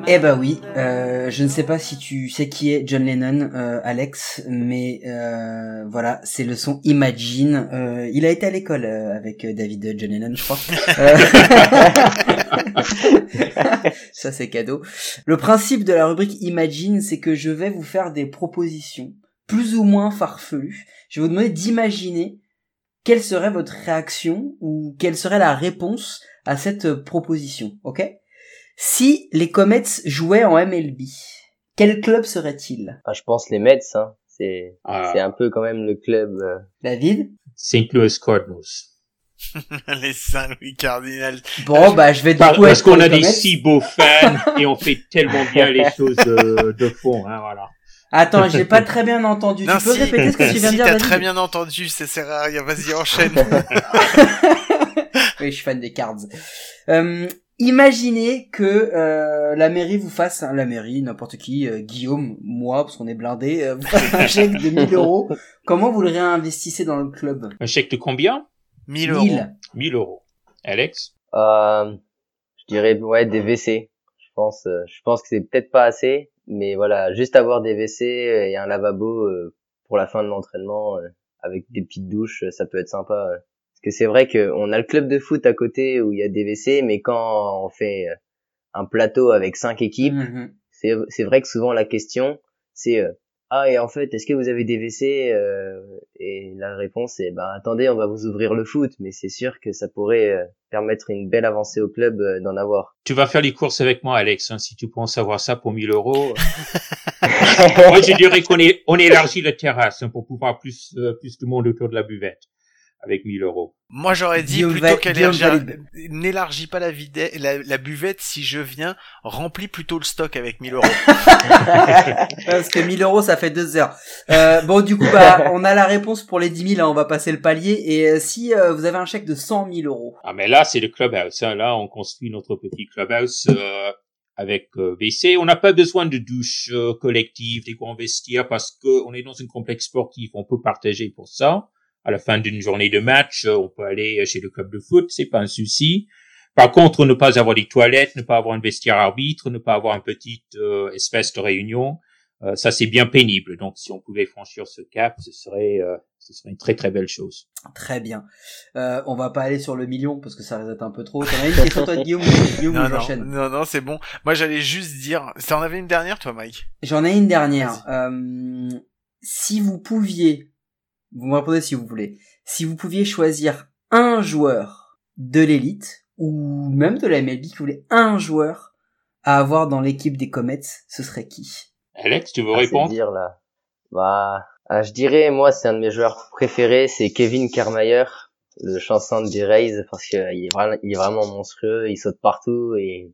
Eh bah oui, euh, je ne sais pas si tu sais qui est John Lennon, euh, Alex, mais euh, voilà, c'est le son Imagine. Il a été à l'école avec David John Lennon, je crois. <laughs> Ça c'est cadeau. Le principe de la rubrique Imagine, c'est que je vais vous faire des propositions plus ou moins farfelues. Je vais vous demander d'imaginer quelle serait votre réaction ou quelle serait la réponse à cette proposition, ok? Si les Comets jouaient en MLB, quel club serait-il? Ah, je pense les Mets, hein. C'est Ah, c'est un peu quand même le club. euh, David? St. Louis Cardinals. <laughs> Les Saint-Louis Cardinals. Bon, bah je vais du Par- coup parce qu'on a des si beaux fans <laughs> et on fait tellement bien les choses de, de fond, hein, voilà. Attends, j'ai pas très bien entendu. Non, tu peux si, répéter ce que tu viens de si dire, t'as très bien entendu, ça sert à rien. Vas-y, enchaîne. <laughs> Oui, je suis fan des cards. Euh, imaginez que euh, la mairie vous fasse, hein, la mairie, n'importe qui, euh, Guillaume, moi, parce qu'on est blindé, euh, vous fasse un chèque de 1000 euros. <laughs> Comment vous le réinvestissez dans le club? Un chèque de combien? 1000 euros. 1000. 1000 euros. Alex? Euh, je dirais ouais des WC. Je pense, euh, je pense que c'est peut-être pas assez, mais voilà, juste avoir des WC et un lavabo euh, pour la fin de l'entraînement euh, avec des petites douches, ça peut être sympa. Parce que c'est vrai qu'on a le club de foot à côté où il y a des WC, mais quand on fait euh, un plateau avec cinq équipes, Mhm. c'est c'est vrai que souvent la question c'est euh, ah et en fait est-ce que vous avez des WC euh, et la réponse est ben attendez on va vous ouvrir le foot mais c'est sûr que ça pourrait euh, permettre une belle avancée au club euh, d'en avoir Tu vas faire les courses avec moi, Alex, hein, si tu penses avoir ça pour 1000 euros. <laughs> moi, je dirais qu'on est, on élargit la terrasse hein, pour pouvoir plus, euh, plus de monde autour de la buvette avec 1000 euros. Moi, j'aurais dit Guillaume plutôt qu'elle n'élargit pas la, la, la buvette si je viens, remplis plutôt le stock avec 1000 euros. <laughs> Parce que 1000 euros, ça fait deux heures. Euh, bon, du coup, bah, <laughs> on a la réponse pour les 10 000, hein, on va passer le palier. Et euh, si euh, vous avez un chèque de 100 000 euros, Ah, mais là, c'est le clubhouse. Hein. Là, on construit notre petit clubhouse euh, avec euh, WC. On n'a pas besoin de douche euh, collective, des grands vestiaires, parce que on est dans un complexe sportif. On peut partager pour ça. À la fin d'une journée de match, euh, on peut aller chez le club de foot, c'est pas un souci. Par contre, ne pas avoir des toilettes, ne pas avoir un vestiaire arbitre, ne pas avoir une petite euh, espèce de réunion, euh, ça c'est bien pénible. Donc, si on pouvait franchir ce cap, ce serait, euh, ce serait une très très belle chose. très bien. Euh, on va pas aller sur le million parce que ça risque d'être un peu trop. T'en as une question toi, Guillaume <laughs> Guillaume non, ou non, j'enchaîne? Non, non, c'est bon. Moi, j'allais juste dire, t'en avais une dernière, toi, Mike? J'en ai une dernière. Euh, si vous pouviez, vous me répondez si vous voulez, si vous pouviez choisir un joueur de l'élite ou même de la MLB qui voulait un joueur à avoir dans l'équipe des Comets, ce serait qui? Alex, tu veux Ah, répondre dire là. Bah ah, je dirais moi c'est un de mes joueurs préférés c'est Kevin Kiermaier le chanson des Rays parce que il est vraiment il est vraiment monstrueux il saute partout et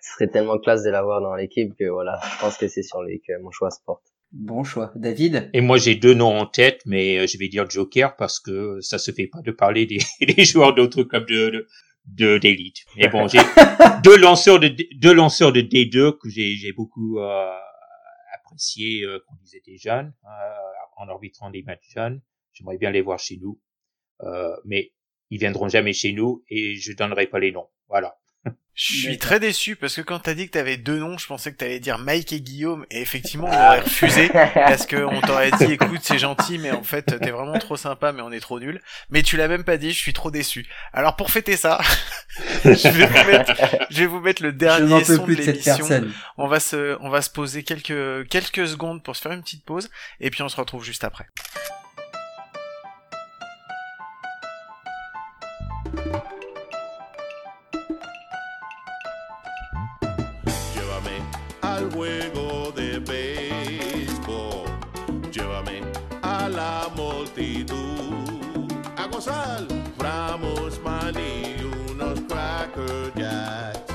ce serait tellement classe de l'avoir dans l'équipe que voilà je pense que c'est sur lui que mon choix se porte Bon choix. David? Et moi, j'ai deux noms en tête, mais euh, je vais dire Joker parce que ça se fait pas de parler des, <laughs> des joueurs d'autres clubs de, de, de- d'élite. Mais bon, j'ai <laughs> deux lanceurs de, deux lanceurs de D2 que j'ai, j'ai beaucoup, euh, apprécié euh, quand ils étaient jeunes, euh, en arbitrant des matchs jeunes. J'aimerais bien les voir chez nous. Euh, mais ils viendront jamais chez nous et je donnerai pas les noms. Voilà. Je suis très déçu parce que quand t'as dit que t'avais deux noms, je pensais que t'allais dire Mike et Guillaume et effectivement on aurait refusé <laughs> parce que on t'aurait dit écoute c'est gentil mais en fait t'es vraiment trop sympa mais on est trop nul. Mais tu l'as même pas dit, je suis trop déçu. Alors pour fêter ça, <laughs> je vais vous mettre, je vais vous mettre le dernier son de de cette l'émission. On va se, on va se poser quelques quelques secondes pour se faire une petite pause et puis on se retrouve juste après. A gozar. Ramos, maní, unos cracker jacks.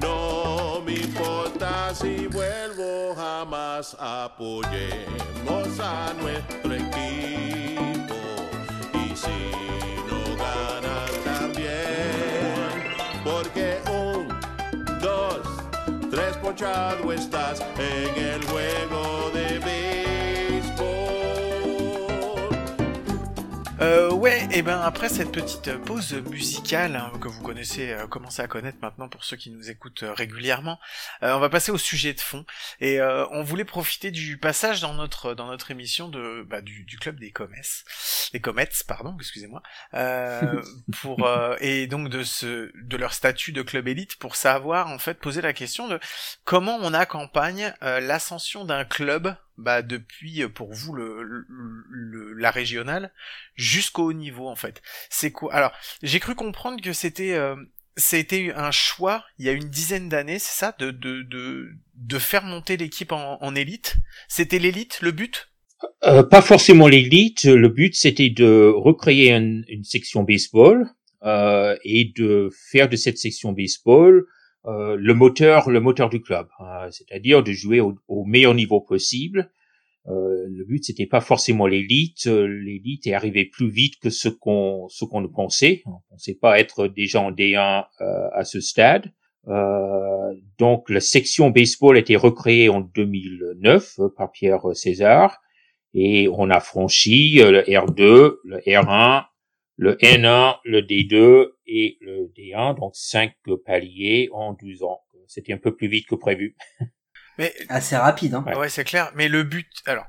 No me importa si vuelvo jamás. más apoyemos a nuestro equipo. Y si no ganas también, porque un, dos, tres ponchado estás en el juego de béisbol. Euh, ouais, et ben après cette petite pause musicale hein, que vous connaissez, euh, commencez à connaître maintenant pour ceux qui nous écoutent euh, régulièrement, euh, on va passer au sujet de fond. Et euh, on voulait profiter du passage dans notre dans notre émission de bah, du, du club des Comets, des Comets, pardon, excusez-moi, euh, pour euh, <laughs> et donc de ce de leur statut de club élite pour savoir en fait poser la question de comment on accompagne l'ascension d'un club bah depuis euh, pour vous le, le- le- la régionale jusqu'au haut niveau en fait. C'est quoi? Alors, j'ai cru comprendre que c'était euh, c'était un choix il y a une dizaine d'années, c'est ça, de de de de faire monter l'équipe en, en élite. C'était l'élite, le but? Euh, pas forcément l'élite. Le but, c'était de recréer un- une section baseball euh, et de faire de cette section baseball euh, le moteur, le moteur du club. Euh, C'est-à-dire de jouer au, au meilleur niveau possible. Euh, le but, c'était pas forcément l'élite. Euh, L'élite est arrivée plus vite que ce qu'on ce qu'on ne pensait. On pensait pas être déjà en D1 euh, à ce stade. Euh, donc la section baseball a été recréée en 2009 euh, par Pierre César et on a franchi le R2, le R1, le N1, le D2 et le D1, donc cinq paliers en 12 ans. C'était un peu plus vite que prévu. <laughs> Mais Assez rapide, hein. Ouais. ouais, c'est clair. Mais le but, alors,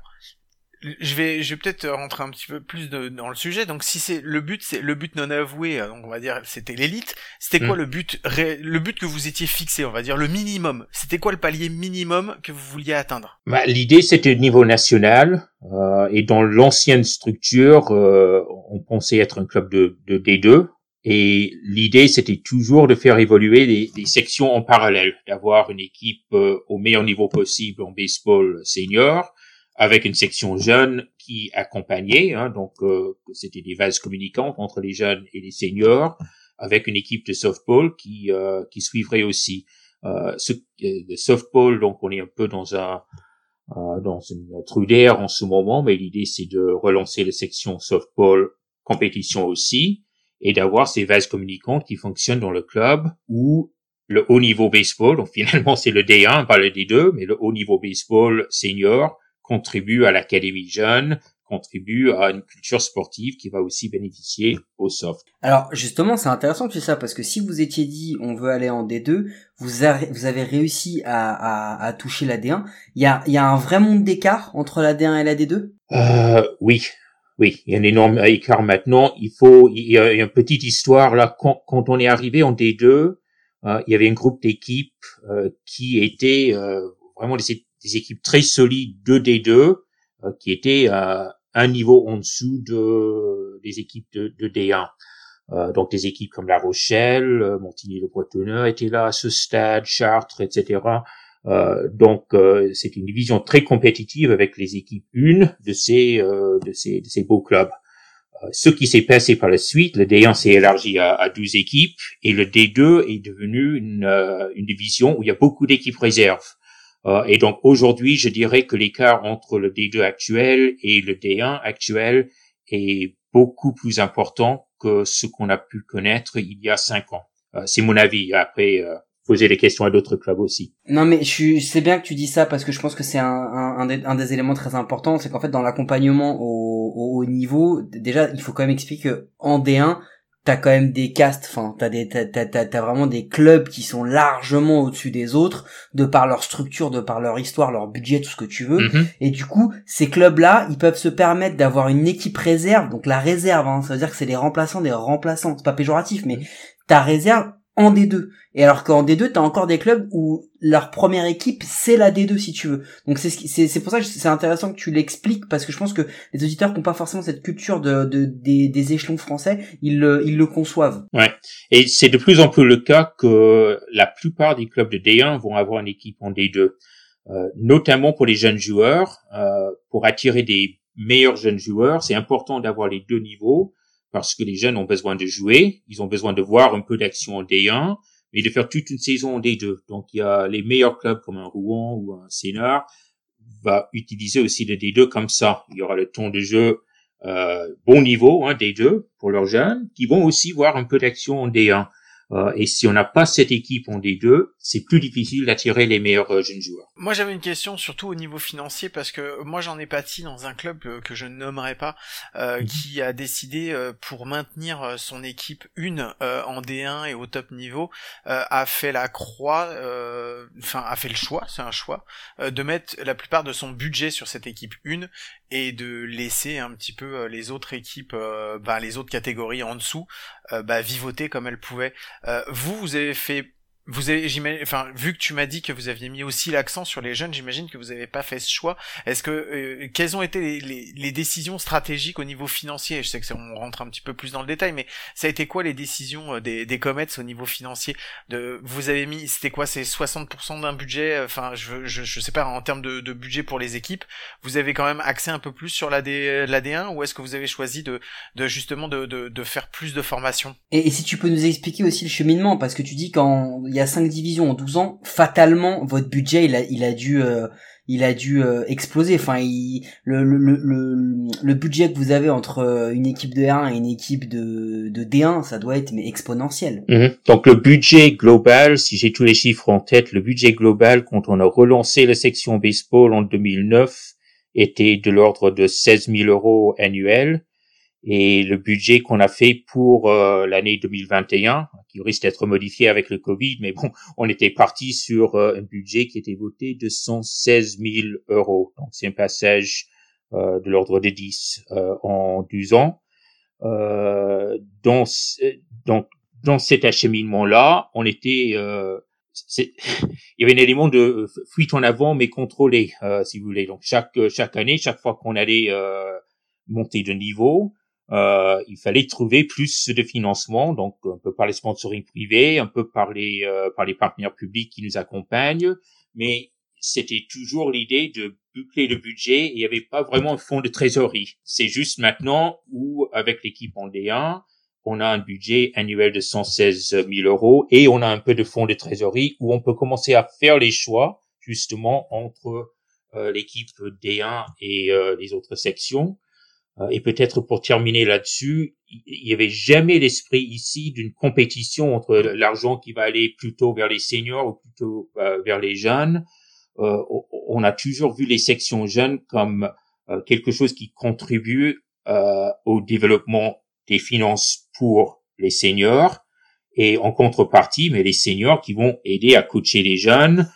je vais, je vais peut-être rentrer un petit peu plus de- dans le sujet. Donc, si c'est le but, c'est le but non avoué. euh, Donc, on va dire, c'était l'élite. C'était quoi Mm. le but, ré- le but que vous étiez fixé, on va dire le minimum? C'était quoi le palier minimum que vous vouliez atteindre? Bah, L'idée, c'était au niveau national euh, et dans l'ancienne structure, euh, on pensait être un club de, de D2. Et l'idée, c'était toujours de faire évoluer des, des sections en parallèle, d'avoir une équipe euh, au meilleur niveau possible en baseball senior, avec une section jeune qui accompagnait, hein, donc euh, c'était des vases communicantes entre les jeunes et les seniors, avec une équipe de softball qui euh, qui suivrait aussi. Euh, ce, euh, le softball, donc on est un peu dans un euh, dans une trou d'air en ce moment, mais l'idée c'est de relancer la section softball compétition aussi et d'avoir ces vases communicants qui fonctionnent dans le club où le haut niveau baseball, donc finalement c'est le D1, pas le D2, mais le haut niveau baseball senior contribue à l'académie jeune, contribue à une culture sportive qui va aussi bénéficier au soft. Alors justement, c'est intéressant dis ça parce que si vous étiez dit on veut aller en D2, vous, avez vous avez réussi à, à, à toucher la D1. Il y a, il y a un vrai monde d'écart entre la D1 et la D2 Euh, oui, oui, il y a un énorme écart maintenant. Il faut, il y a une petite histoire là. Quand, on est arrivé en D2, euh, il y avait un groupe d'équipes euh, qui étaient euh, vraiment des, équipes très solides de D2, euh, qui étaient un niveau en dessous de des équipes de, de D1. Euh, donc des équipes comme La Rochelle, Montigny-le-Bretonneux étaient là à ce stade, Chartres, etc. Euh, donc euh, c'est une division très compétitive avec les équipes une de ces euh, de ces de ces beaux clubs. Ce qui s'est passé par la suite, le D1 s'est élargi à, à 12 équipes et le D2 est devenu une, une division où il y a beaucoup d'équipes réserves. Et donc aujourd'hui, je dirais que l'écart entre le D2 actuel et le D1 actuel est beaucoup plus important que ce qu'on a pu connaître il y a cinq ans. C'est mon avis. Après, poser des questions à d'autres clubs aussi. Non mais je c'est bien que tu dis ça parce que je pense que c'est un, un, un, des, un des éléments très importants, c'est qu'en fait dans l'accompagnement au, au haut niveau, déjà il faut quand même expliquer que en D1 t'as quand même des castes, enfin t'as des t'as, t'as, t'as, vraiment des clubs qui sont largement au-dessus des autres de par leur structure, de par leur histoire, leur budget, tout ce que tu veux. Mhm. Et du coup, ces clubs-là, ils peuvent se permettre d'avoir une équipe réserve, donc la réserve, hein, ça veut dire que c'est les remplaçants des remplaçants, c'est pas péjoratif, mais ta réserve en D2. Et alors qu'en D2, t'as encore des clubs où leur première équipe, c'est la D2 si tu veux. Donc c'est c'est pour ça que c'est intéressant que tu l'expliques, parce que je pense que les auditeurs qui n'ont pas forcément cette culture de, de des, des échelons français, ils le, ils le conçoivent. Et c'est de plus en plus le cas que la plupart des clubs de D1 vont avoir une équipe en D2, euh, notamment pour les jeunes joueurs. Euh, pour attirer des meilleurs jeunes joueurs, c'est important d'avoir les deux niveaux parce que les jeunes ont besoin de jouer, ils ont besoin de voir un peu d'action en D1, mais de faire toute une saison en D2. Donc il y a les meilleurs clubs comme un Rouen ou un Sénart va utiliser aussi le D2 comme ça. Il y aura le ton de jeu euh, bon niveau hein, D2 pour leurs jeunes, qui vont aussi voir un peu d'action en D1. Euh, et si on n'a pas cette équipe en D2, c'est plus difficile d'attirer les meilleurs euh, jeunes joueurs. Moi j'avais une question surtout au niveau financier parce que moi j'en ai pâti dans un club euh, que je ne nommerai pas euh, mhm. qui a décidé pour maintenir son équipe une en D1 et au top niveau a fait la croix, enfin a fait le choix, c'est un choix, de mettre la plupart de son budget sur cette équipe une et de laisser un petit peu les autres équipes, bah, les autres catégories en dessous, bah, vivoter comme elles pouvaient. Euh, vous, vous avez fait vous avez, j'imagine, enfin, vu que tu m'as dit que vous aviez mis aussi l'accent sur les jeunes, j'imagine que vous n'avez pas fait ce choix. Est-ce que euh, quelles ont été les, les, les, décisions stratégiques au niveau financier? Je sais que on rentre un petit peu plus dans le détail, mais ça a été quoi les décisions euh, des, des Comets au niveau financier? De vous avez mis, c'était quoi C'est 60% d'un budget? Enfin, je, je, je sais pas en termes de, de, budget pour les équipes. Vous avez quand même accès un peu plus sur la D, la D1 ou est-ce que vous avez choisi de, de justement de, de, de faire plus de formation et, et si tu peux nous expliquer aussi le cheminement, parce que tu dis quand y a cinq divisions en 12 ans, fatalement votre budget il a il a dû euh, il a dû euh, exploser. Enfin, il, le, le, le, le, budget que vous avez entre euh, une équipe de 1 et une équipe de, de D1, ça doit être mais exponentiel. Mhm. Donc le budget global, si j'ai tous les chiffres en tête, le budget global quand on a relancé la section baseball en 2009 était de l'ordre de 16 000 euros annuels et le budget qu'on a fait pour euh, l'année 2021, qui risque d'être modifié avec le Covid, mais bon, <laughs> on était parti sur euh, un budget qui était voté de 116 000 euros. Donc c'est un passage euh, de l'ordre de 10 en 12 ans. dans, donc, dans cet acheminement-là, on était... <laughs> il y avait un élément de fuite en avant, mais contrôlé, si vous voulez. Donc chaque chaque année, chaque fois qu'on allait monter de niveau, euh, il fallait trouver plus de financement, donc un peu par les sponsoring privés, un peu par les euh, par les partenaires publics qui nous accompagnent, mais c'était toujours l'idée de boucler le budget et il n'y avait pas vraiment un fonds de trésorerie. C'est juste maintenant où, avec l'équipe en D1, on a un budget annuel de 116 000 euros et on a un peu de fonds de trésorerie où on peut commencer à faire les choix justement entre euh, l'équipe D1 et les autres sections. euh, et peut-être pour terminer là-dessus, il y avait jamais l'esprit ici d'une compétition entre l'argent qui va aller plutôt vers les seniors ou plutôt euh, vers les jeunes. Euh, on a toujours vu les sections jeunes comme quelque chose qui contribue au développement des finances pour les seniors et en contrepartie, mais les seniors qui vont aider à coacher les jeunes,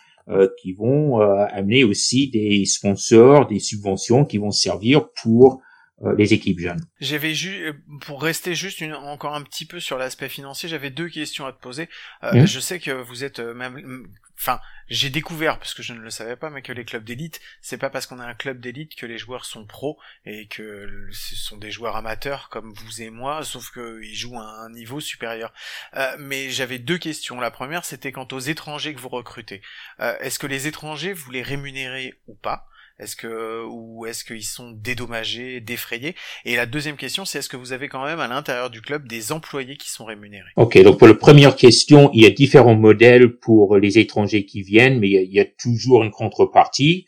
qui vont amener aussi des sponsors, des subventions qui vont servir pour euh, les équipes jeunes. J'avais juste, euh, pour rester juste une, encore un petit peu sur l'aspect financier, j'avais deux questions à te poser. Euh, mmh. Je sais que vous êtes même, enfin, j'ai découvert parce que je ne le savais pas, mais que les clubs d'élite, c'est pas parce qu'on a un club d'élite que les joueurs sont pros et que ce sont des joueurs amateurs comme vous et moi, sauf qu'ils jouent à un niveau supérieur. Euh, mais j'avais deux questions. La première, c'était quant aux étrangers que vous recrutez. Euh, est-ce que les étrangers vous les rémunérez ou pas? Est-ce que ou est-ce qu'ils sont dédommagés, défrayés? Et la deuxième question, c'est est-ce que vous avez quand même à l'intérieur du club des employés qui sont rémunérés? Ok, donc pour la première question, il y a différents modèles pour les étrangers qui viennent, mais il y a, toujours une contrepartie.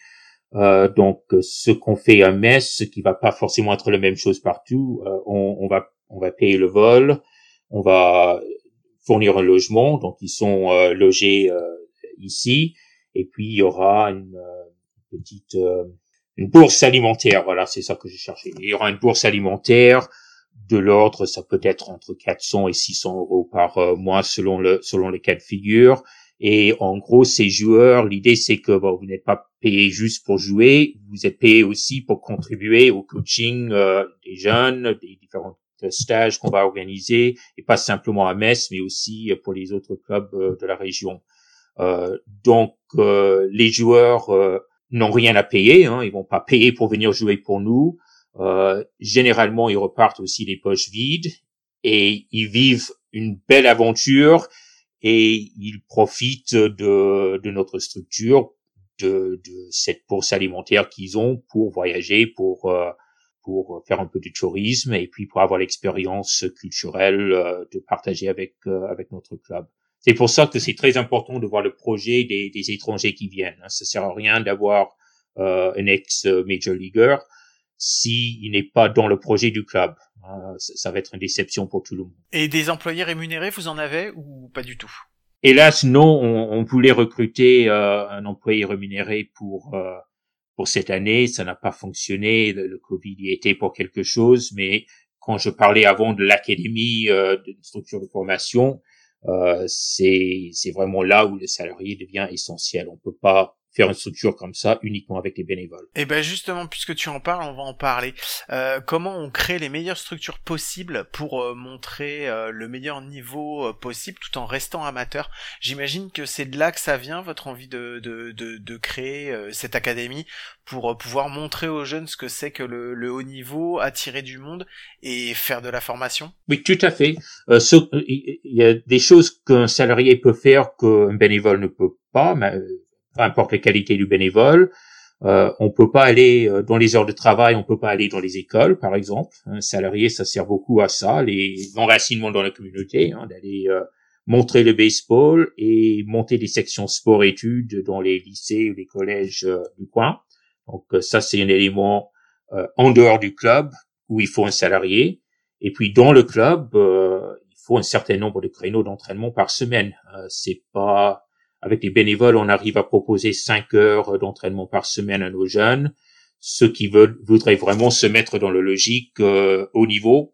Euh, donc, ce qu'on fait à Metz, ce qui va pas forcément être la même chose partout, euh, on, va on va payer le vol, on va fournir un logement, donc ils sont euh, logés ici, et puis il y aura une petite euh, une bourse alimentaire. Voilà, c'est ça que j'ai cherché. Il y aura une bourse alimentaire de l'ordre, ça peut être entre 400 et 600 euros par euh, mois selon le selon les cas de figure. Et en gros, ces joueurs, l'idée c'est que vous n'êtes pas payé juste pour jouer, vous êtes payé aussi pour contribuer au coaching euh, des jeunes, des différents stages qu'on va organiser, et pas simplement à Metz, mais aussi pour les autres clubs de la région. donc, les joueurs n'ont rien à payer, hein, ils vont pas payer pour venir jouer pour nous. Euh, généralement, ils repartent aussi les poches vides et ils vivent une belle aventure et ils profitent de, de notre structure, de, de cette bourse alimentaire qu'ils ont pour voyager, pour euh, pour faire un peu de tourisme et puis pour avoir l'expérience culturelle euh, de partager avec euh, avec notre club. C'est pour ça que c'est très important de voir le projet des, des étrangers qui viennent. Hein. Ça sert à rien d'avoir euh, un ex-major leaguer s'il n'est pas dans le projet du club. Euh, ça va être une déception pour tout le monde. Et des employés rémunérés, vous en avez ou pas du tout? Hélas, non. On, on voulait recruter euh, un employé rémunéré pour euh, pour cette année. Ça n'a pas fonctionné. Le, le, Covid y était pour quelque chose, mais quand je parlais avant de l'académie, euh, d'une structure de formation, c'est c'est vraiment là où le salarié devient essentiel. On peut pas faire une structure comme ça uniquement avec les bénévoles. Et eh ben justement, puisque tu en parles, on va en parler. Euh, comment on crée les meilleures structures possibles pour euh, montrer euh, le meilleur niveau euh, possible tout en restant amateur? J'imagine que c'est de là que ça vient, votre envie de, de, de, de créer euh, cette académie pour pouvoir montrer aux jeunes ce que c'est que le, le, haut niveau, attirer du monde et faire de la formation? Oui, tout à fait. Il y a des choses qu'un salarié peut faire qu'un bénévole ne peut pas, mais peu importe les qualités du bénévole. Euh, on peut pas aller euh, dans les heures de travail, on peut pas aller dans les écoles, par exemple. Un salarié, ça sert beaucoup à ça, les l'enracinement dans la communauté, hein, d'aller euh, montrer le baseball et monter des sections sport-études dans les lycées ou les collèges euh, du coin. Donc ça, c'est un élément en dehors du club où il faut un salarié. Et puis dans le club, il faut un certain nombre de créneaux d'entraînement par semaine. c'est pas avec les bénévoles, on arrive à proposer cinq heures d'entraînement par semaine à nos jeunes. Ceux qui veulent, voudraient vraiment se mettre dans le logique euh, au niveau,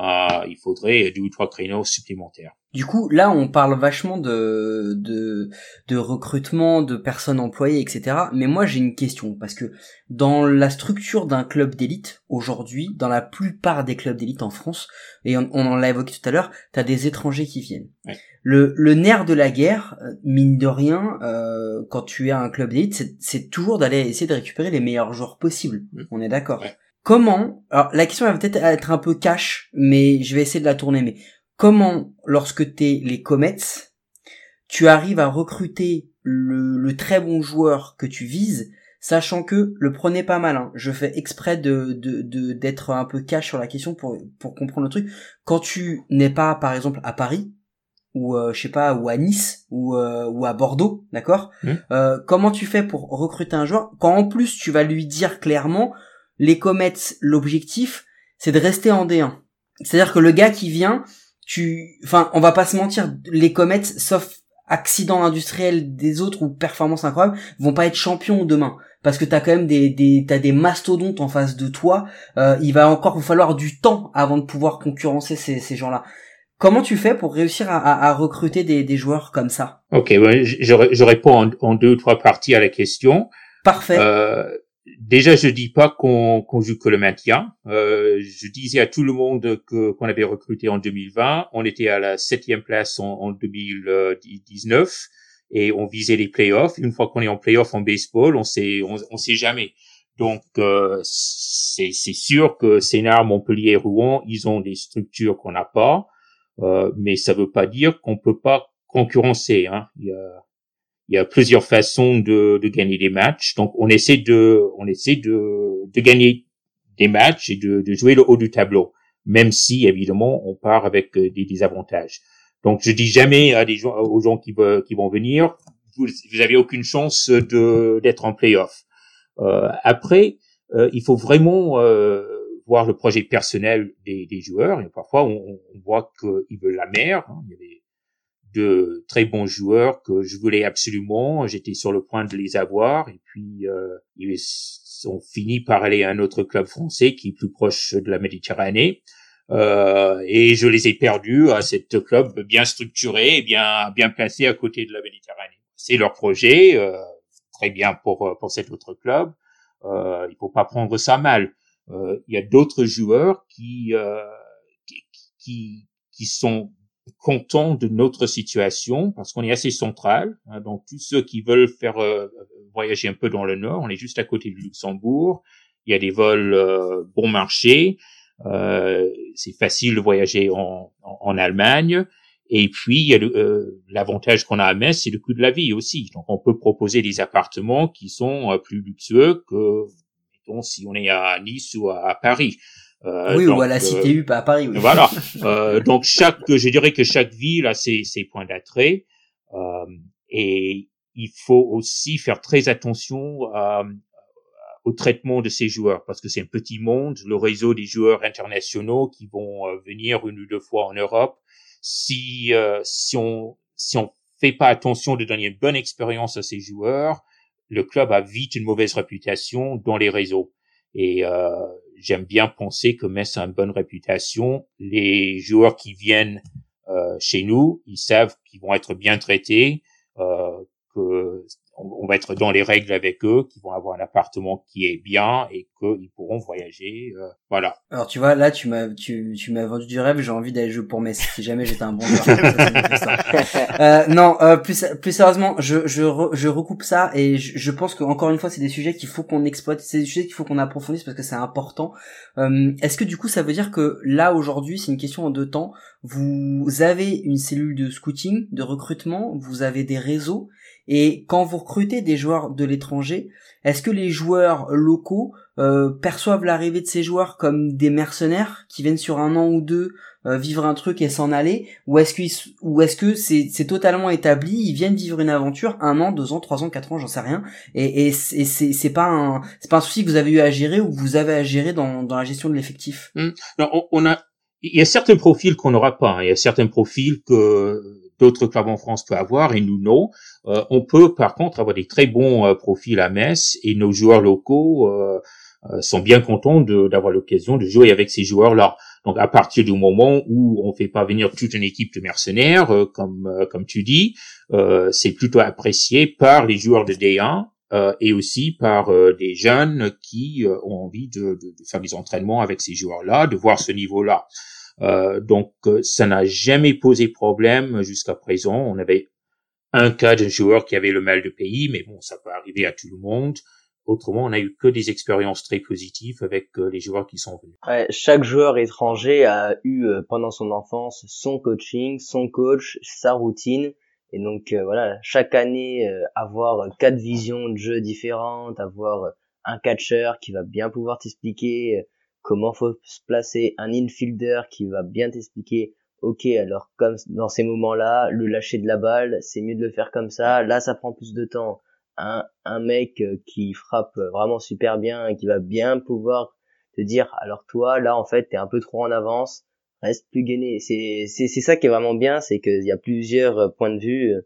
euh, il faudrait deux ou trois créneaux supplémentaires. Du coup, là, on parle vachement de, de, de recrutement, de personnes employées, etc. Mais moi, j'ai une question, parce que dans la structure d'un club d'élite, aujourd'hui, dans la plupart des clubs d'élite en France, et on, on en l'a évoqué tout à l'heure, t'as des étrangers qui viennent. Ouais. Le, le nerf de la guerre, euh, mine de rien, euh, quand tu es un club d'élite, c'est toujours d'aller essayer de récupérer les meilleurs joueurs possibles. Mmh. On est d'accord. Ouais. Comment Alors, la question va peut-être être un peu cash, mais je vais essayer de la tourner. Mais comment, lorsque t'es les Comets, tu arrives à recruter le, le, très bon joueur que tu vises, sachant que le prenez pas mal. Hein. Je fais exprès de de d'être un peu cash sur la question pour pour comprendre le truc. Quand tu n'es pas, par exemple, à Paris ou euh, je sais pas ou à Nice ou euh, ou à Bordeaux, d'accord? Mmh. euh, Comment tu fais pour recruter un joueur quand en plus tu vas lui dire clairement les Comets, l'objectif, c'est de rester en D1. C'est-à-dire que le gars qui vient, tu, enfin, on va pas se mentir, les Comets, sauf accident industriel des autres ou performance incroyable, vont pas être champions demain. Parce que t'as quand même des, des, t'as des mastodontes en face de toi. Euh, il va encore vous falloir du temps avant de pouvoir concurrencer ces, ces gens-là. Comment tu fais pour réussir à, à, à recruter des, des, joueurs comme ça? Ok, ouais, je, je, réponds en, en, deux ou trois parties à la question. Parfait. Euh, déjà, je dis pas qu'on qu joue que le maintien. Euh, je disais à tout le monde que qu'on avait recruté en 2020. On était à la septième place en, en 2019 et on visait les playoffs. Une fois qu'on est en playoff en baseball, on sait on, sait jamais. Donc euh, c'est sûr que Sénart, Montpellier, Rouen, ils ont des structures qu'on n'a pas, euh, mais ça veut pas dire qu'on peut pas concurrencer. Hein. Il y a plusieurs façons de, de, gagner des matchs. Donc, on essaie de, on essaie de, de gagner des matchs et de, de, jouer le haut du tableau, même si évidemment on part avec euh, des désavantages. Donc, je dis jamais à des gens, aux gens qui, qui vont venir, vous, vous avez aucune chance de d'être en playoff. Euh, après, euh, il faut vraiment euh, voir le projet personnel des, des joueurs. Et parfois, on, on voit qu'ils veulent la mer. Hein. De très bons joueurs que je voulais absolument. J'étais sur le point de les avoir et puis euh, ils ont fini par aller à un autre club français qui est plus proche de la Méditerranée. Euh, et je les ai perdus à cet club bien structuré bien bien placé à côté de la Méditerranée. C'est leur projet, euh, très bien pour pour cet autre club. Euh, il faut pas prendre ça mal. Euh, il y a d'autres joueurs qui, euh, qui qui qui sont contents de notre situation parce qu'on est assez central. Hein, donc tous ceux qui veulent faire euh, voyager un peu dans le nord, on est juste à côté du Luxembourg. Il y a des vols euh, bon marché. Euh, c'est facile de voyager en, en, Allemagne. Et puis il y a l'avantage qu'on a à Metz, c'est le coût de la vie aussi. Donc on peut proposer des appartements qui sont plus luxueux que mettons si on est à Nice ou à Paris. Euh, oui, donc, ou à la Cité U, pas à Paris. Oui. Voilà. <laughs> euh, donc chaque, je dirais que chaque ville a ses, ses points d'attrait, euh, et il faut aussi faire très attention au traitement de ces joueurs parce que c'est un petit monde, le réseau des joueurs internationaux qui vont euh, venir une ou deux fois en Europe. Si euh, si on si on fait pas attention de donner une bonne expérience à ces joueurs, le club a vite une mauvaise réputation dans les réseaux. Et euh, j'aime bien penser que Metz a une bonne réputation. Les joueurs qui viennent euh, chez nous, ils savent qu'ils vont être bien traités, euh, que on, va être dans les règles avec eux, qu'ils vont avoir un appartement qui est bien et qu'ils pourront voyager. Euh, voilà. Alors tu vois, là tu m'as tu, tu m'as vendu du rêve. J'ai envie d'aller jouer pour Metz si jamais j'étais un bon joueur. <laughs> euh, non, euh, plus plus sérieusement, je je je recoupe ça et je, je pense que encore une fois c'est des sujets qu'il faut qu'on exploite, c'est des sujets qu'il faut qu'on approfondisse parce que c'est important. Euh, Est-ce que du coup ça veut dire que là aujourd'hui c'est une question en deux temps. Vous avez une cellule de scouting, de recrutement, vous avez des réseaux et quand vous recrutez des joueurs de l'étranger, est-ce que les joueurs locaux euh, perçoivent l'arrivée de ces joueurs comme des mercenaires qui viennent sur un an ou deux euh, vivre un truc et s'en aller, ou est-ce que ou est-ce que c'est c'est totalement établi, ils viennent vivre une aventure un an, deux ans, trois ans, quatre ans, j'en sais rien, et et c'est c'est pas un c'est pas un souci que vous avez eu à gérer ou que vous avez à gérer dans dans la gestion de l'effectif. Mmh. on, a il y a certains profils qu'on n'aura pas, hein. il y a certains profils que d'autres clubs en France peuvent avoir et nous non. Euh, on peut par contre avoir des très bons euh, profils à Metz et nos joueurs locaux euh, sont bien contents d'avoir l'occasion de jouer avec ces joueurs-là. Donc à partir du moment où on fait pas venir toute une équipe de mercenaires, comme comme tu dis, c'est plutôt apprécié par les joueurs de D1 et aussi par des jeunes qui ont envie de, de, de, faire des entraînements avec ces joueurs-là, de voir ce niveau-là. Euh, donc euh, ça n'a jamais posé problème jusqu'à présent. On avait un cas d'un joueur qui avait le mal de pays, mais bon, ça peut arriver à tout le monde. Autrement, on a eu que des expériences très positives avec euh, les joueurs qui sont venus. Ouais, chaque joueur étranger a eu pendant son enfance son coaching, son coach, sa routine. Et donc voilà, chaque année, avoir quatre visions de jeu différentes, avoir un catcheur qui va bien pouvoir t'expliquer comment faut se placer, un infielder qui va bien t'expliquer ok alors comme dans ces moments-là le lâcher de la balle c'est mieux de le faire comme ça. Là ça prend plus de temps. Un, un mec euh, qui frappe vraiment super bien et qui va bien pouvoir te dire alors toi là en fait t'es un peu trop en avance reste plus gainé. C'est c'est c'est ça qui est vraiment bien c'est qu'il y a plusieurs euh, points de vue euh,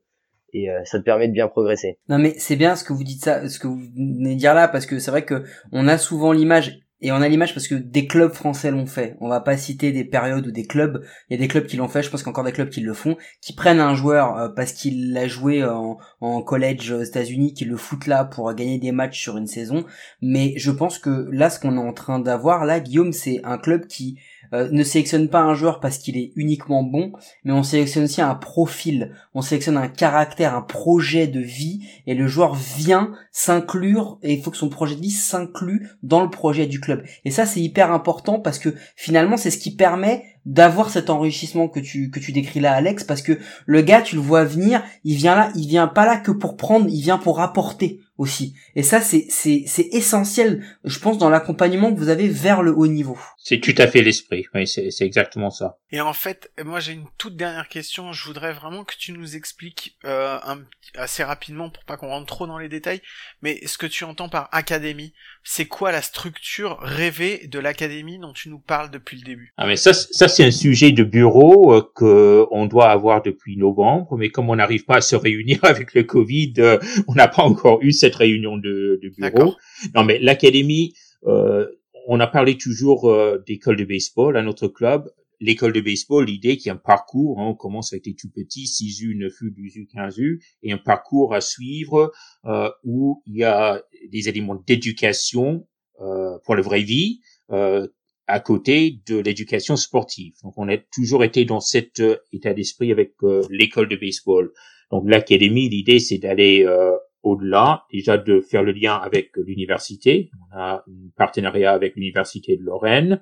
et ça te permet de bien progresser. Non mais c'est bien ce que vous dites ça, ce que vous venez de dire là parce que c'est vrai que on a souvent l'image et on a l'image parce que des clubs français l'ont fait. On va pas citer des périodes ou des clubs. Il y a des clubs qui l'ont fait. Je pense qu'il y a encore des clubs qui le font, qui prennent un joueur euh, parce qu'il l'a joué en, en collège aux États-Unis, qui le foutent là pour gagner des matchs sur une saison. Mais je pense que là, ce qu'on est en train d'avoir là, Guillaume, c'est un club qui euh, ne sélectionne pas un joueur parce qu'il est uniquement bon, mais on sélectionne aussi un profil, on sélectionne un caractère, un projet de vie, et le joueur vient s'inclure, et il faut que son projet de vie s'inclue dans le projet du club. Et ça, c'est hyper important parce que finalement, c'est ce qui permet d'avoir cet enrichissement que tu que tu décris là Alex parce que le gars tu le vois venir il vient là il vient pas là que pour prendre il vient pour apporter aussi. Et ça, c'est, c'est, c'est essentiel, je pense, dans l'accompagnement que vous avez vers le haut niveau. C'est tout à fait l'esprit, oui, c'est, c'est exactement ça. Et en fait, moi j'ai une toute dernière question, je voudrais vraiment que tu nous expliques euh, un, assez rapidement, pour pas qu'on rentre trop dans les détails, mais ce que tu entends par académie, c'est quoi la structure rêvée de l'académie dont tu nous parles depuis le début? Ah mais ça, ça c'est un sujet de bureau euh, que on doit avoir depuis novembre, mais comme on n'arrive pas à se réunir <laughs> avec le Covid, euh, on n'a pas encore eu cette réunion de, de bureau. Non, mais l'académie, euh, on a parlé toujours euh, d'école de baseball à notre club. L'école de baseball, l'idée qu'il y a un parcours, hein, on commence avec les tout petits, 6U, 9U, 12U, 15U, et un parcours à suivre euh, où il y a des éléments d'éducation euh, pour la vraie vie, euh, à côté de l'éducation sportive. Donc on a toujours été dans cet euh, état d'esprit avec euh, l'école de baseball. Donc l'académie, l'idée c'est d'aller au-delà, déjà de faire le lien avec l'université. On a un partenariat avec l'université de Lorraine.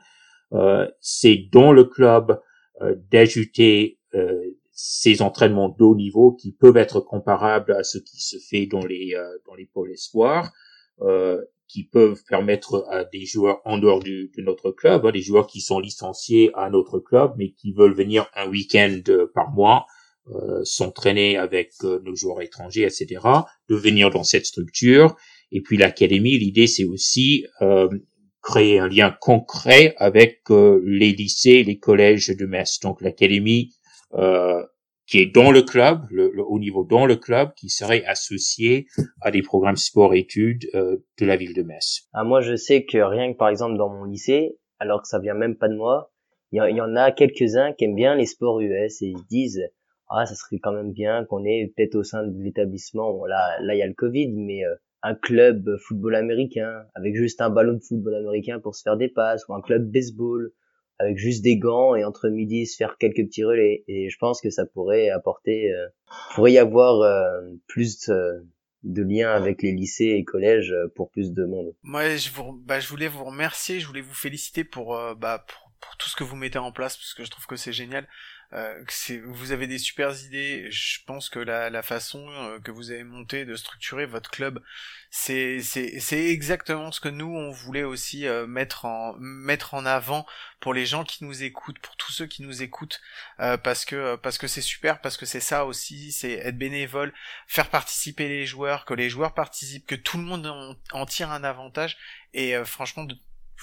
Euh, c'est dans le club euh, d'ajouter euh, ces entraînements de haut niveau qui peuvent être comparables à ce qui se fait dans les dans les pôles espoirs, qui peuvent permettre à des joueurs en dehors du, de notre club, hein, des joueurs qui sont licenciés à notre club mais qui veulent venir un week-end par mois euh, s'entraîner avec nos joueurs étrangers, etc., de venir dans cette structure Et puis l'académie, l'idée c'est aussi euh, créer un lien concret avec euh, les lycées, les collèges de Metz. Donc l'académie euh, qui est dans le club, le, le, haut niveau dans le club, qui serait associé à des programmes sport-études euh, de la ville de Metz. Ah, moi, je sais que rien que par exemple dans mon lycée, alors que ça vient même pas de moi, il y, en a quelques-uns qui aiment bien les sports US et ils se disent ah ça serait quand même bien qu'on ait peut-être au sein de l'établissement bon, là là il y a le Covid mais euh, un club football américain avec juste un ballon de football américain pour se faire des passes ou un club baseball avec juste des gants et entre midi se faire quelques petits relais et je pense que ça pourrait apporter euh, pourrait y avoir euh, plus euh, de liens avec les lycées et collèges pour plus de monde. Moi je vous bah, je voulais vous remercier, je voulais vous féliciter pour bah pour, pour tout ce que vous mettez en place parce que je trouve que c'est génial. Euh, vous avez des super idées. Je pense que la, la façon euh, que vous avez monté de structurer votre club, c'est exactement ce que nous on voulait aussi euh, mettre en mettre en avant pour les gens qui nous écoutent, pour tous ceux qui nous écoutent, euh, parce que parce que c'est super, parce que c'est ça aussi, c'est être bénévole, faire participer les joueurs, que les joueurs participent, que tout le monde en, en tire un avantage. Et franchement,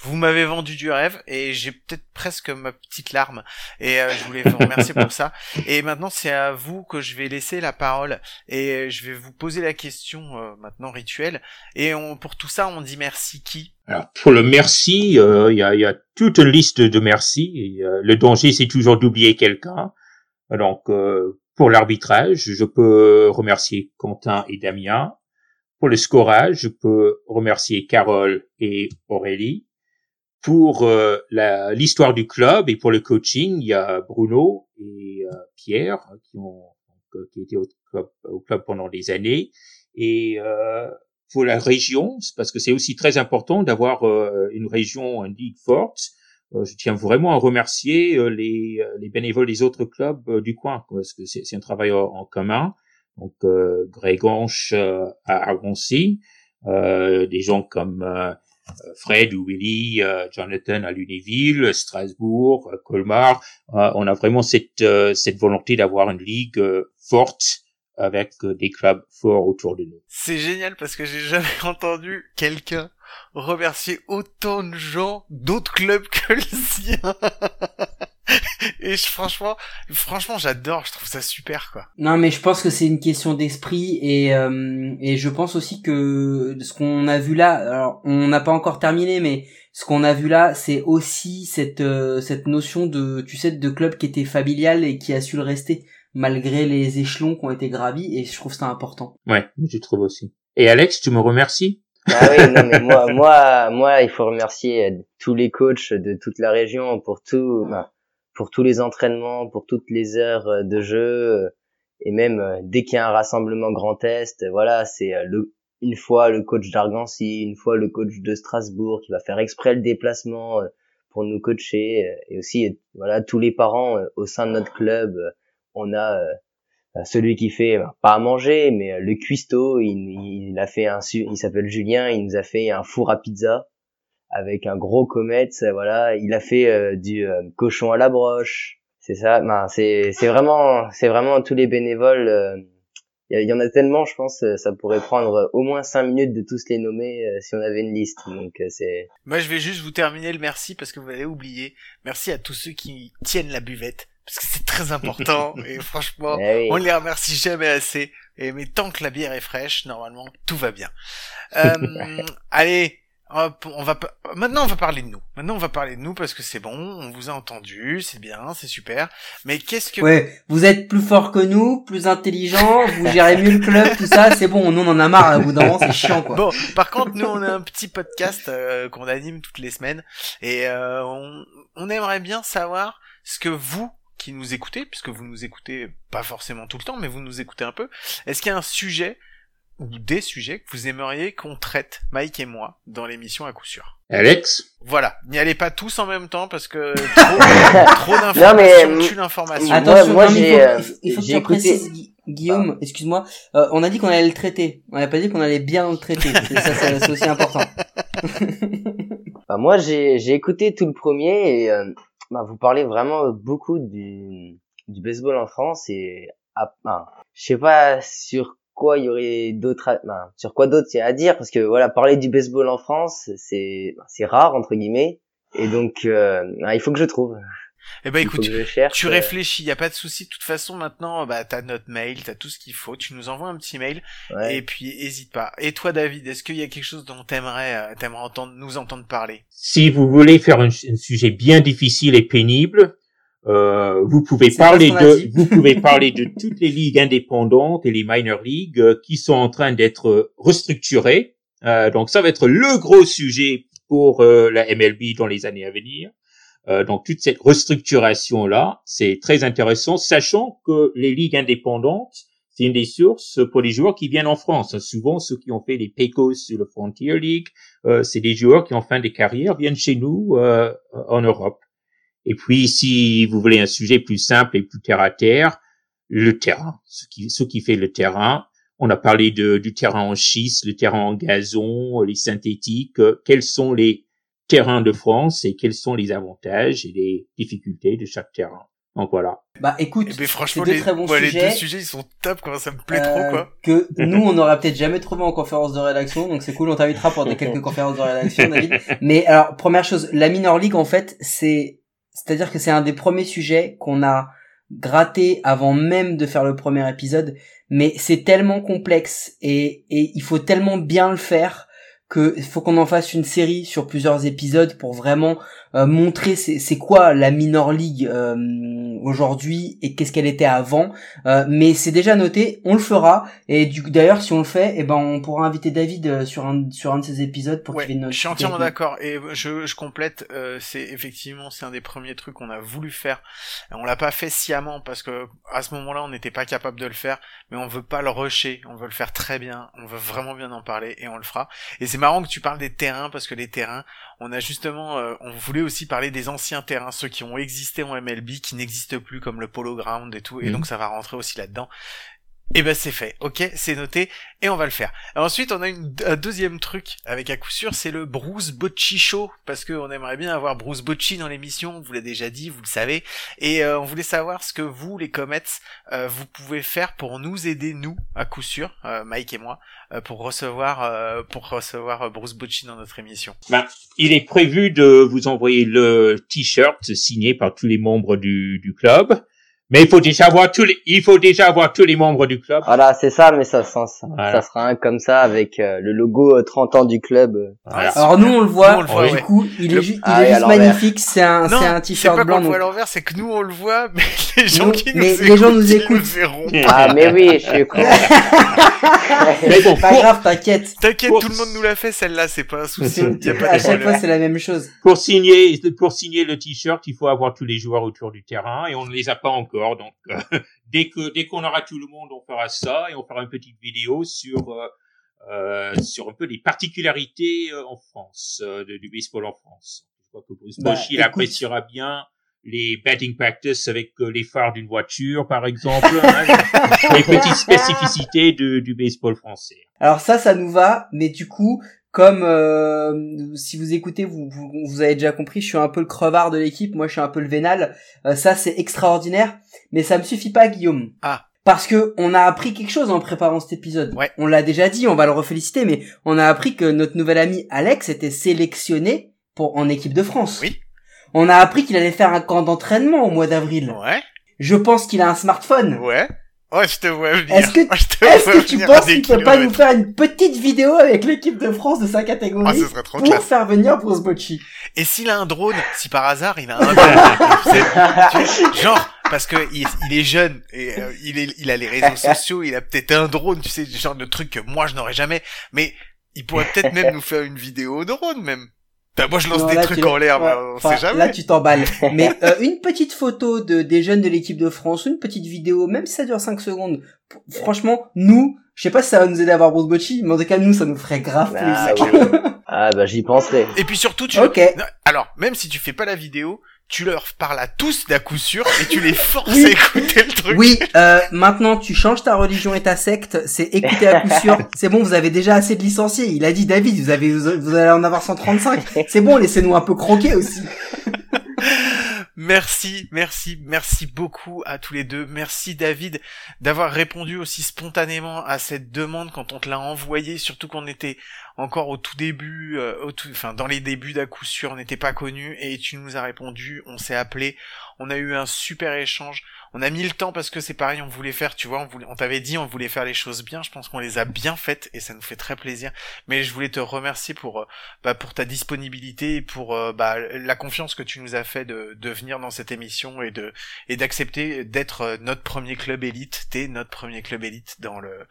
vous m'avez vendu du rêve et j'ai peut-être presque ma petite larme et euh, je voulais vous remercier pour ça. Et maintenant c'est à vous que je vais laisser la parole et je vais vous poser la question euh, maintenant rituelle. Et on, pour tout ça on dit merci qui? Alors pour le merci, euh, il y, a, y, a, toute une liste de merci. Et, le danger c'est toujours d'oublier quelqu'un. Donc pour l'arbitrage, je peux remercier Quentin et Damien. Pour le scorage, je peux remercier Carole et Aurélie pour euh, l'histoire du club et pour le coaching, il y a Bruno et euh, Pierre qui ont donc, qui étaient au club, au club pendant des années. Et euh, pour la région, parce que c'est aussi très important d'avoir euh, une région, une ligue forte. Euh, je tiens vraiment à remercier les, les bénévoles des autres clubs du coin, parce que c'est un travail en, commun. Donc Greg Anche à Argoncy, des gens comme euh, Fred ou Willy, euh, Jonathan à Lunéville, Strasbourg, euh, Colmar. on a vraiment cette, cette volonté d'avoir une ligue forte avec des clubs forts autour de nous. C'est génial parce que j'ai jamais <laughs> entendu quelqu'un remercier autant de gens d'autres clubs que le sien. <laughs> et je, franchement, franchement, j'adore. Je trouve ça super, quoi. Non, mais je pense que c'est une question d'esprit et euh, et je pense aussi que ce qu'on a vu là, alors on n'a pas encore terminé, mais ce qu'on a vu là, c'est aussi cette euh, cette notion de, tu sais, de club qui était familial et qui a su le rester malgré les échelons qui ont été gravis et je trouve ça important. Ouais, je trouve aussi. Et Alex, tu me remercies? Ah oui, non mais moi, moi, moi, il faut remercier euh, tous les coachs de toute la région pour tout, bah, pour tous les entraînements, pour toutes les heures euh, de jeu, euh, et même dès qu'il y a un rassemblement Grand Est, voilà, c'est une fois le coach d'Argancy, une fois le coach de Strasbourg qui va faire exprès le déplacement pour nous coacher, et aussi, voilà, tous les parents au sein de notre club, on a euh, celui qui fait euh, pas à manger mais euh, le cuistot il, il a fait un il s'appelle Julien il nous a fait un four à pizza avec un gros comète voilà il a fait du cochon à la broche c'est ça ben, c'est c'est vraiment c'est vraiment tous les bénévoles il y, en a tellement je pense ça pourrait prendre au moins cinq minutes de tous les nommer si on avait une liste donc c'est moi je vais juste vous terminer le merci parce que vous avez oublié. Merci à tous ceux qui tiennent la buvette parce que c'est très important <laughs> et franchement eh on les remercie jamais assez et mais tant que la bière est fraîche normalement tout va bien. <laughs> Euh, allez on va maintenant on va parler de nous. Maintenant on va parler de nous parce que c'est bon on vous a entendu c'est bien c'est super. Mais qu'est-ce que ouais vous êtes plus fort que nous plus intelligent vous gérez mieux le club tout ça c'est bon nous on en a marre à bout d'un moment c'est chiant quoi. Bon par contre nous on a un petit podcast euh, qu'on anime toutes les semaines et euh, on, on aimerait bien savoir ce que vous qui nous écoutez, puisque vous nous écoutez pas forcément tout le temps, mais vous nous écoutez un peu, est-ce qu'il y a un sujet ou des sujets que vous aimeriez qu'on traite, Mike et moi, dans l'émission à coup sûr Alex Voilà, n'y allez pas tous en même temps parce que <laughs> trop, d'informations tue l'information. Attention, moi, j'ai, euh, il faut, que tu précises, Guillaume, ah. excuse-moi, euh, on a dit qu'on allait le traiter, on n'a pas dit qu'on allait bien le traiter, ça c'est aussi important. <laughs> <laughs> bah, moi j'ai, j'ai écouté tout le premier et... Euh bah, vous parlez vraiment beaucoup du, du baseball en France et ah, je sais pas sur quoi il y aurait d'autres, à- ben, sur quoi d'autre il y a à dire parce que voilà, parler du baseball en France, c'est ben, c'est rare entre guillemets, et donc euh, ben, il faut que je trouve. Eh ben écoute, cherche. tu euh, réfléchis, y a pas de souci. De toute façon, maintenant, bah t'as notre mail, t'as tout ce qu'il faut. Tu nous envoies un petit mail ouais. et puis hésite pas. Et toi, David, est-ce qu'il y a quelque chose dont t'aimerais, euh, t'aimerais entendre, nous entendre parler? Si vous voulez faire un, un sujet bien difficile et pénible, euh, vous pouvez parler de, vous pouvez <laughs> parler de toutes les ligues indépendantes et les minor leagues euh, qui sont en train d'être restructurées. Euh, donc ça va être le gros sujet pour euh, la MLB dans les années à venir. Euh, donc toute cette restructuration là, c'est très intéressant, sachant que les ligues indépendantes, c'est une des sources pour les joueurs qui viennent en France. Souvent, ceux qui ont fait les Pecos sur le Frontier League, euh, c'est des joueurs qui en fin de carrière viennent chez nous euh, en Europe. Et puis, si vous voulez un sujet plus simple et plus terre à terre, le terrain, ce qui, ce qui fait le terrain. On a parlé de, du terrain en schiste, le terrain en gazon, les synthétiques. euh, quels sont les terrains de France et quels sont les avantages et les difficultés de chaque terrain. Donc voilà. Bah écoute, Eh ben, franchement, c'est deux les, très bons ouais, les sujets. deux sujets, ils sont top, quoi. Ça me plaît euh, trop, quoi. Que nous, <laughs> on n'aurait peut-être jamais trouvé en conférence de rédaction, donc c'est cool, on t'invitera pour des quelques <laughs> conférences de rédaction, David. Mais alors, première chose, la minor league, en fait, c'est, c'est-à-dire que c'est un des premiers sujets qu'on a gratté avant même de faire le premier épisode, mais c'est tellement complexe et, il faut tellement bien le faire que faut qu'on en fasse une série sur plusieurs épisodes pour vraiment euh, montrer c'est quoi la minor league euh, aujourd'hui et qu'est-ce qu'elle était avant Euh, mais c'est déjà noté on le fera et du d'ailleurs si on le fait et ben on pourra inviter David euh, sur un sur un de ces épisodes pour Ouais, qu'il vienne je suis entièrement d'accord et je, je complète. euh, c'est effectivement c'est un des premiers trucs qu'on a voulu faire. On l'a pas fait sciemment parce que à ce moment-là on n'était pas capable de le faire, mais on veut pas le rusher. On veut le faire très bien. On veut vraiment bien en parler et on le fera. Et c'est marrant que tu parles des terrains parce que les terrains, on a justement, euh, on voulait aussi parler des anciens terrains, ceux qui ont existé en MLB, qui n'existent plus comme le Polo Ground et tout. Et Mhm. donc ça va rentrer aussi là-dedans. Et ben c'est fait, ok, c'est noté, et on va le faire. Ensuite, on a une, un deuxième truc, avec à coup sûr, c'est le Bruce Bocci Show, parce qu'on aimerait bien avoir Bruce Bocci dans l'émission, on vous l'a déjà dit, vous le savez, et euh, on voulait savoir ce que vous, les Comets, euh, vous pouvez faire pour nous aider, nous, à coup sûr, euh, Mike et moi, euh, pour recevoir, euh, pour recevoir euh, Bruce Bocci dans notre émission. Ben, il est prévu de vous envoyer le t-shirt signé par tous les membres du, du club. Mais il faut déjà avoir tous les, il faut déjà avoir tous les membres du club. Voilà, c'est ça, mais ça, ça, ça, Voilà. ça sera un comme ça avec euh, le logo euh, 30 ans du club. euh. Voilà. Alors nous on le voit, Nous, on le voit, du ouais. coup il est, il Ah est juste magnifique, c'est un, non, c'est un t-shirt blanc. le voit à l'envers, c'est que nous on le voit, mais <laughs> les gens Nous- qui nous mais écoutent, les gens nous ils écoutent. le verront. Ah, mais oui, je suis con. <laughs> Mais bon, Pas pour, grave, t'inquiète. T'inquiète, Pour- tout le monde nous l'a fait, celle-là, c'est pas un souci. C'est- y a pas À chaque fois c'est la même chose. pour signer, pour signer le t-shirt, il faut avoir tous les joueurs autour du terrain et on ne les a pas encore. Donc, euh, <laughs> dès que, dès qu'on aura tout le monde, on fera ça et on fera une petite vidéo sur, euh, euh, sur un peu les particularités euh, en France, euh, de- du baseball en France. Je crois que Bruce Bah, Bochy, il écoute. appréciera bien les batting practice avec les phares d'une voiture, par exemple, hein, <laughs> les petites spécificités de- du baseball français. Alors ça, ça nous va, mais du coup, comme euh, si vous écoutez, vous, vous, vous avez déjà compris, je suis un peu le crevard de l'équipe, moi je suis un peu le vénal. Euh, ça c'est extraordinaire, mais ça me suffit pas, Guillaume. Ah. Parce que on a appris quelque chose en préparant cet épisode. Ouais. On l'a déjà dit, on va le reféliciter, mais on a appris que notre nouvel ami Alex était sélectionné pour en équipe de France. Oui. On a appris qu'il allait faire un camp d'entraînement au mois d'avril. Ouais, Je pense qu'il a un smartphone. ouais. Ouais, je te vois venir. Est-ce que- Est-ce vois que tu penses qu'il peut pas nous faire une petite vidéo avec l'équipe de France de sa Ah, catégorie ce serait trop pour classe. faire venir Bruce Bocci Et s'il a un drone, si par hasard il a un drone, <laughs> tu- genre parce que il, il est jeune et euh, il est, il a les réseaux <laughs> sociaux, il a peut-être un drone, tu sais, genre de truc que moi je n'aurais jamais. Mais il pourrait peut-être même nous faire une vidéo au drone même. Bah, moi je lance Non, des là, trucs tu- en l'air, ouais, bah, on sait jamais. Là, tu t'emballes. <laughs> Mais euh, une petite photo de des jeunes de l'équipe de France, une petite vidéo, même si ça dure 5 secondes. Franchement, nous, je sais pas si ça va nous aider à avoir Bruce Bocci, mais en tout cas, nous, ça nous ferait grave Ah, plaisir. oui. <laughs> ah bah j'y penserai. Et puis surtout, tu Ok. Alors même si tu fais pas la vidéo, tu leur parles à tous d'à coup sûr et tu les forces Oui. à écouter le truc. Oui, euh, maintenant tu changes ta religion et ta secte, c'est écouter à coup sûr. <laughs> C'est bon, vous avez déjà assez de licenciés. Il a dit David, vous avez vous allez en avoir 135. C'est bon, laissez-nous un peu croquer aussi. <laughs> Merci, merci, merci beaucoup à tous les deux. Merci David d'avoir répondu aussi spontanément à cette demande quand on te l'a envoyé, surtout qu'on était encore au tout début, euh, au tout, enfin dans les débuts d'à coup sûr, on n'était pas connus et tu nous as répondu, on s'est appelé, on a eu un super échange. On a mis le temps parce que c'est pareil, on voulait faire, tu vois, on, voulait, on t'avait dit on voulait faire les choses bien. Je pense qu'on les a bien faites et ça nous fait très plaisir. Mais je voulais te remercier pour, euh, bah, pour ta disponibilité et pour euh, bah, la confiance que tu nous as fait de, de venir dans cette émission et de et d'accepter d'être euh, notre premier club élite. T'es notre premier club élite dans le,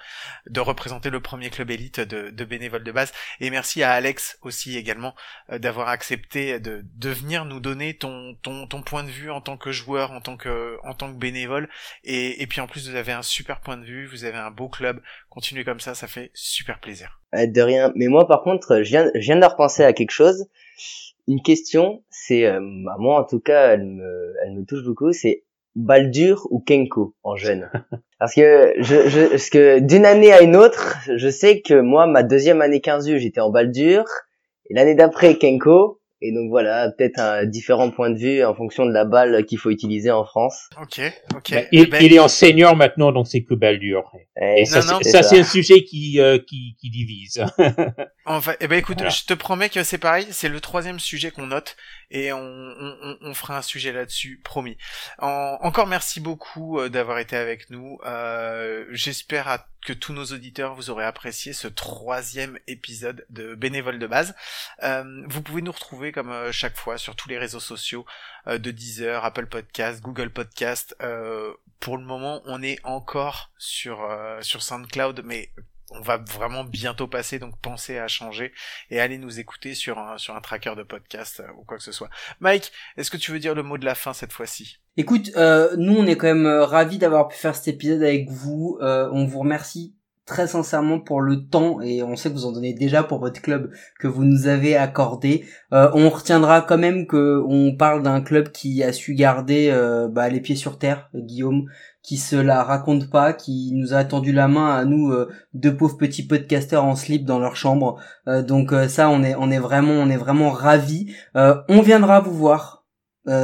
de représenter le premier club élite de, de bénévoles de base. Et merci à Alex aussi également d'avoir accepté de, de venir nous donner ton, ton, ton point de vue en tant que joueur, en tant que, en tant que bénévole bénévole. Et, et puis en plus, vous avez un super point de vue, vous avez un beau club. Continuez comme ça, ça fait super plaisir. Euh, de rien. Mais moi, par contre, je viens, je viens de repenser à quelque chose. Une question, c'est, euh, bah, moi en tout cas, elle me, elle me touche beaucoup. C'est Baldur ou Kenko en jeune? <laughs> Parce que je, je parce que d'une année à une autre, je sais que moi, ma deuxième année 15 U, j'étais en Baldur. Et l'année d'après, Kenko. Et donc voilà, peut-être un différent point de vue en fonction de la balle qu'il faut utiliser en France. Ok, ok. Bah, il, ben, il, est en senior maintenant, donc c'est que Baldur. Et, ça, ça c'est un sujet qui, euh, qui, qui divise. <laughs> enfin, eh ben écoute, voilà. je te promets que c'est pareil, c'est le troisième sujet qu'on note et on, on, on, fera un sujet là-dessus, promis. En, encore merci beaucoup euh, d'avoir été avec nous. Euh, J'espère que tous nos auditeurs vous aurez apprécié ce troisième épisode de Bénévole de base. Euh, vous pouvez nous retrouver comme euh, chaque fois sur tous les réseaux sociaux euh, de Deezer, Apple Podcast, Google Podcast. pour le moment, on est encore sur sur SoundCloud, mais on va vraiment bientôt passer, donc pensez à changer et allez nous écouter sur un, sur un tracker de podcast ou quoi que ce soit. Mike, est-ce que tu veux dire le mot de la fin cette fois-ci? Écoute, euh, nous on est quand même euh, ravis d'avoir pu faire cet épisode avec vous. Euh, on vous remercie très sincèrement pour le temps et on sait que vous en donnez déjà pour votre club que vous nous avez accordé. On retiendra quand même que on parle d'un club qui a su garder euh, bah, les pieds sur terre, Guillaume, qui se la raconte pas, qui nous a tendu la main à nous deux pauvres petits podcasteurs en slip dans leur chambre. Donc ça, on est on est vraiment on est vraiment ravis. on viendra vous voir.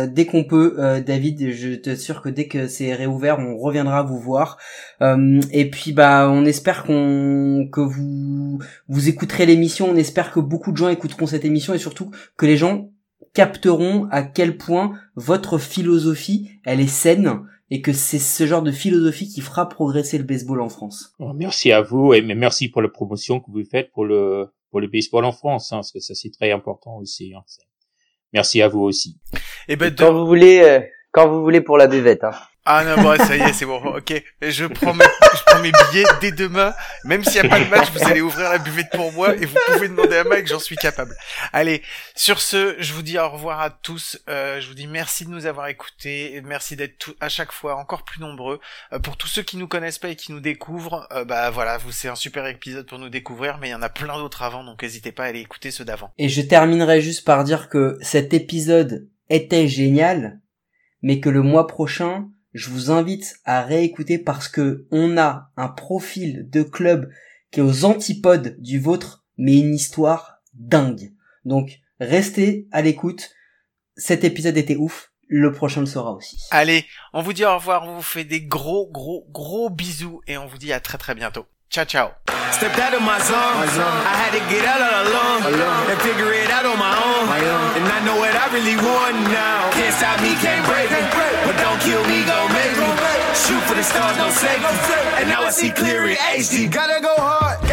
Dès qu'on peut, David, je t'assure que dès que c'est réouvert, on reviendra vous voir. et puis bah, on espère qu'on que vous vous écouterez l'émission. On espère que beaucoup de gens écouteront cette émission et surtout que les gens capteront à quel point votre philosophie elle est saine et que c'est ce genre de philosophie qui fera progresser le baseball en France. Oh, merci à vous et merci pour la promotion que vous faites pour le pour le baseball en France, hein, parce que ça c'est très important aussi. Hein. Merci à vous aussi. Et eh ben quand vous voulez, euh, quand vous voulez pour la buvette. Hein. Ah non, bon, ça y est, c'est bon. <laughs> Ok, je prends, mes, je prends mes billets dès demain. Même s'il n'y a pas de match, vous allez ouvrir la buvette pour moi et vous pouvez demander à Mike, j'en suis capable. Allez, sur ce, je vous dis au revoir à tous. Euh, je vous dis merci de nous avoir écoutés. Merci d'être à chaque fois encore plus nombreux. Euh, pour tous ceux qui nous connaissent pas et qui nous découvrent, euh, bah voilà, vous c'est un super épisode pour nous découvrir, mais il y en a plein d'autres avant, donc n'hésitez pas à aller écouter ceux d'avant. Et je terminerai juste par dire que cet épisode était génial, mais que le mois prochain, je vous invite à réécouter parce que on a un profil de club qui est aux antipodes du vôtre, mais une histoire dingue. Donc, restez à l'écoute. Cet épisode était ouf. Le prochain le sera aussi. Allez, on vous dit au revoir, on vous fait des gros, gros, gros bisous et on vous dit à très très bientôt. Ciao, ciao. Stepped out of my zone. my zone. I had to get out of alone. alone and figure it out on my own. my own. And I know what I really want now. Can't stop me, can't break me. But don't kill me, go make me. Shoot for the stars, no safety. And now I see clear HD. Gotta go hard.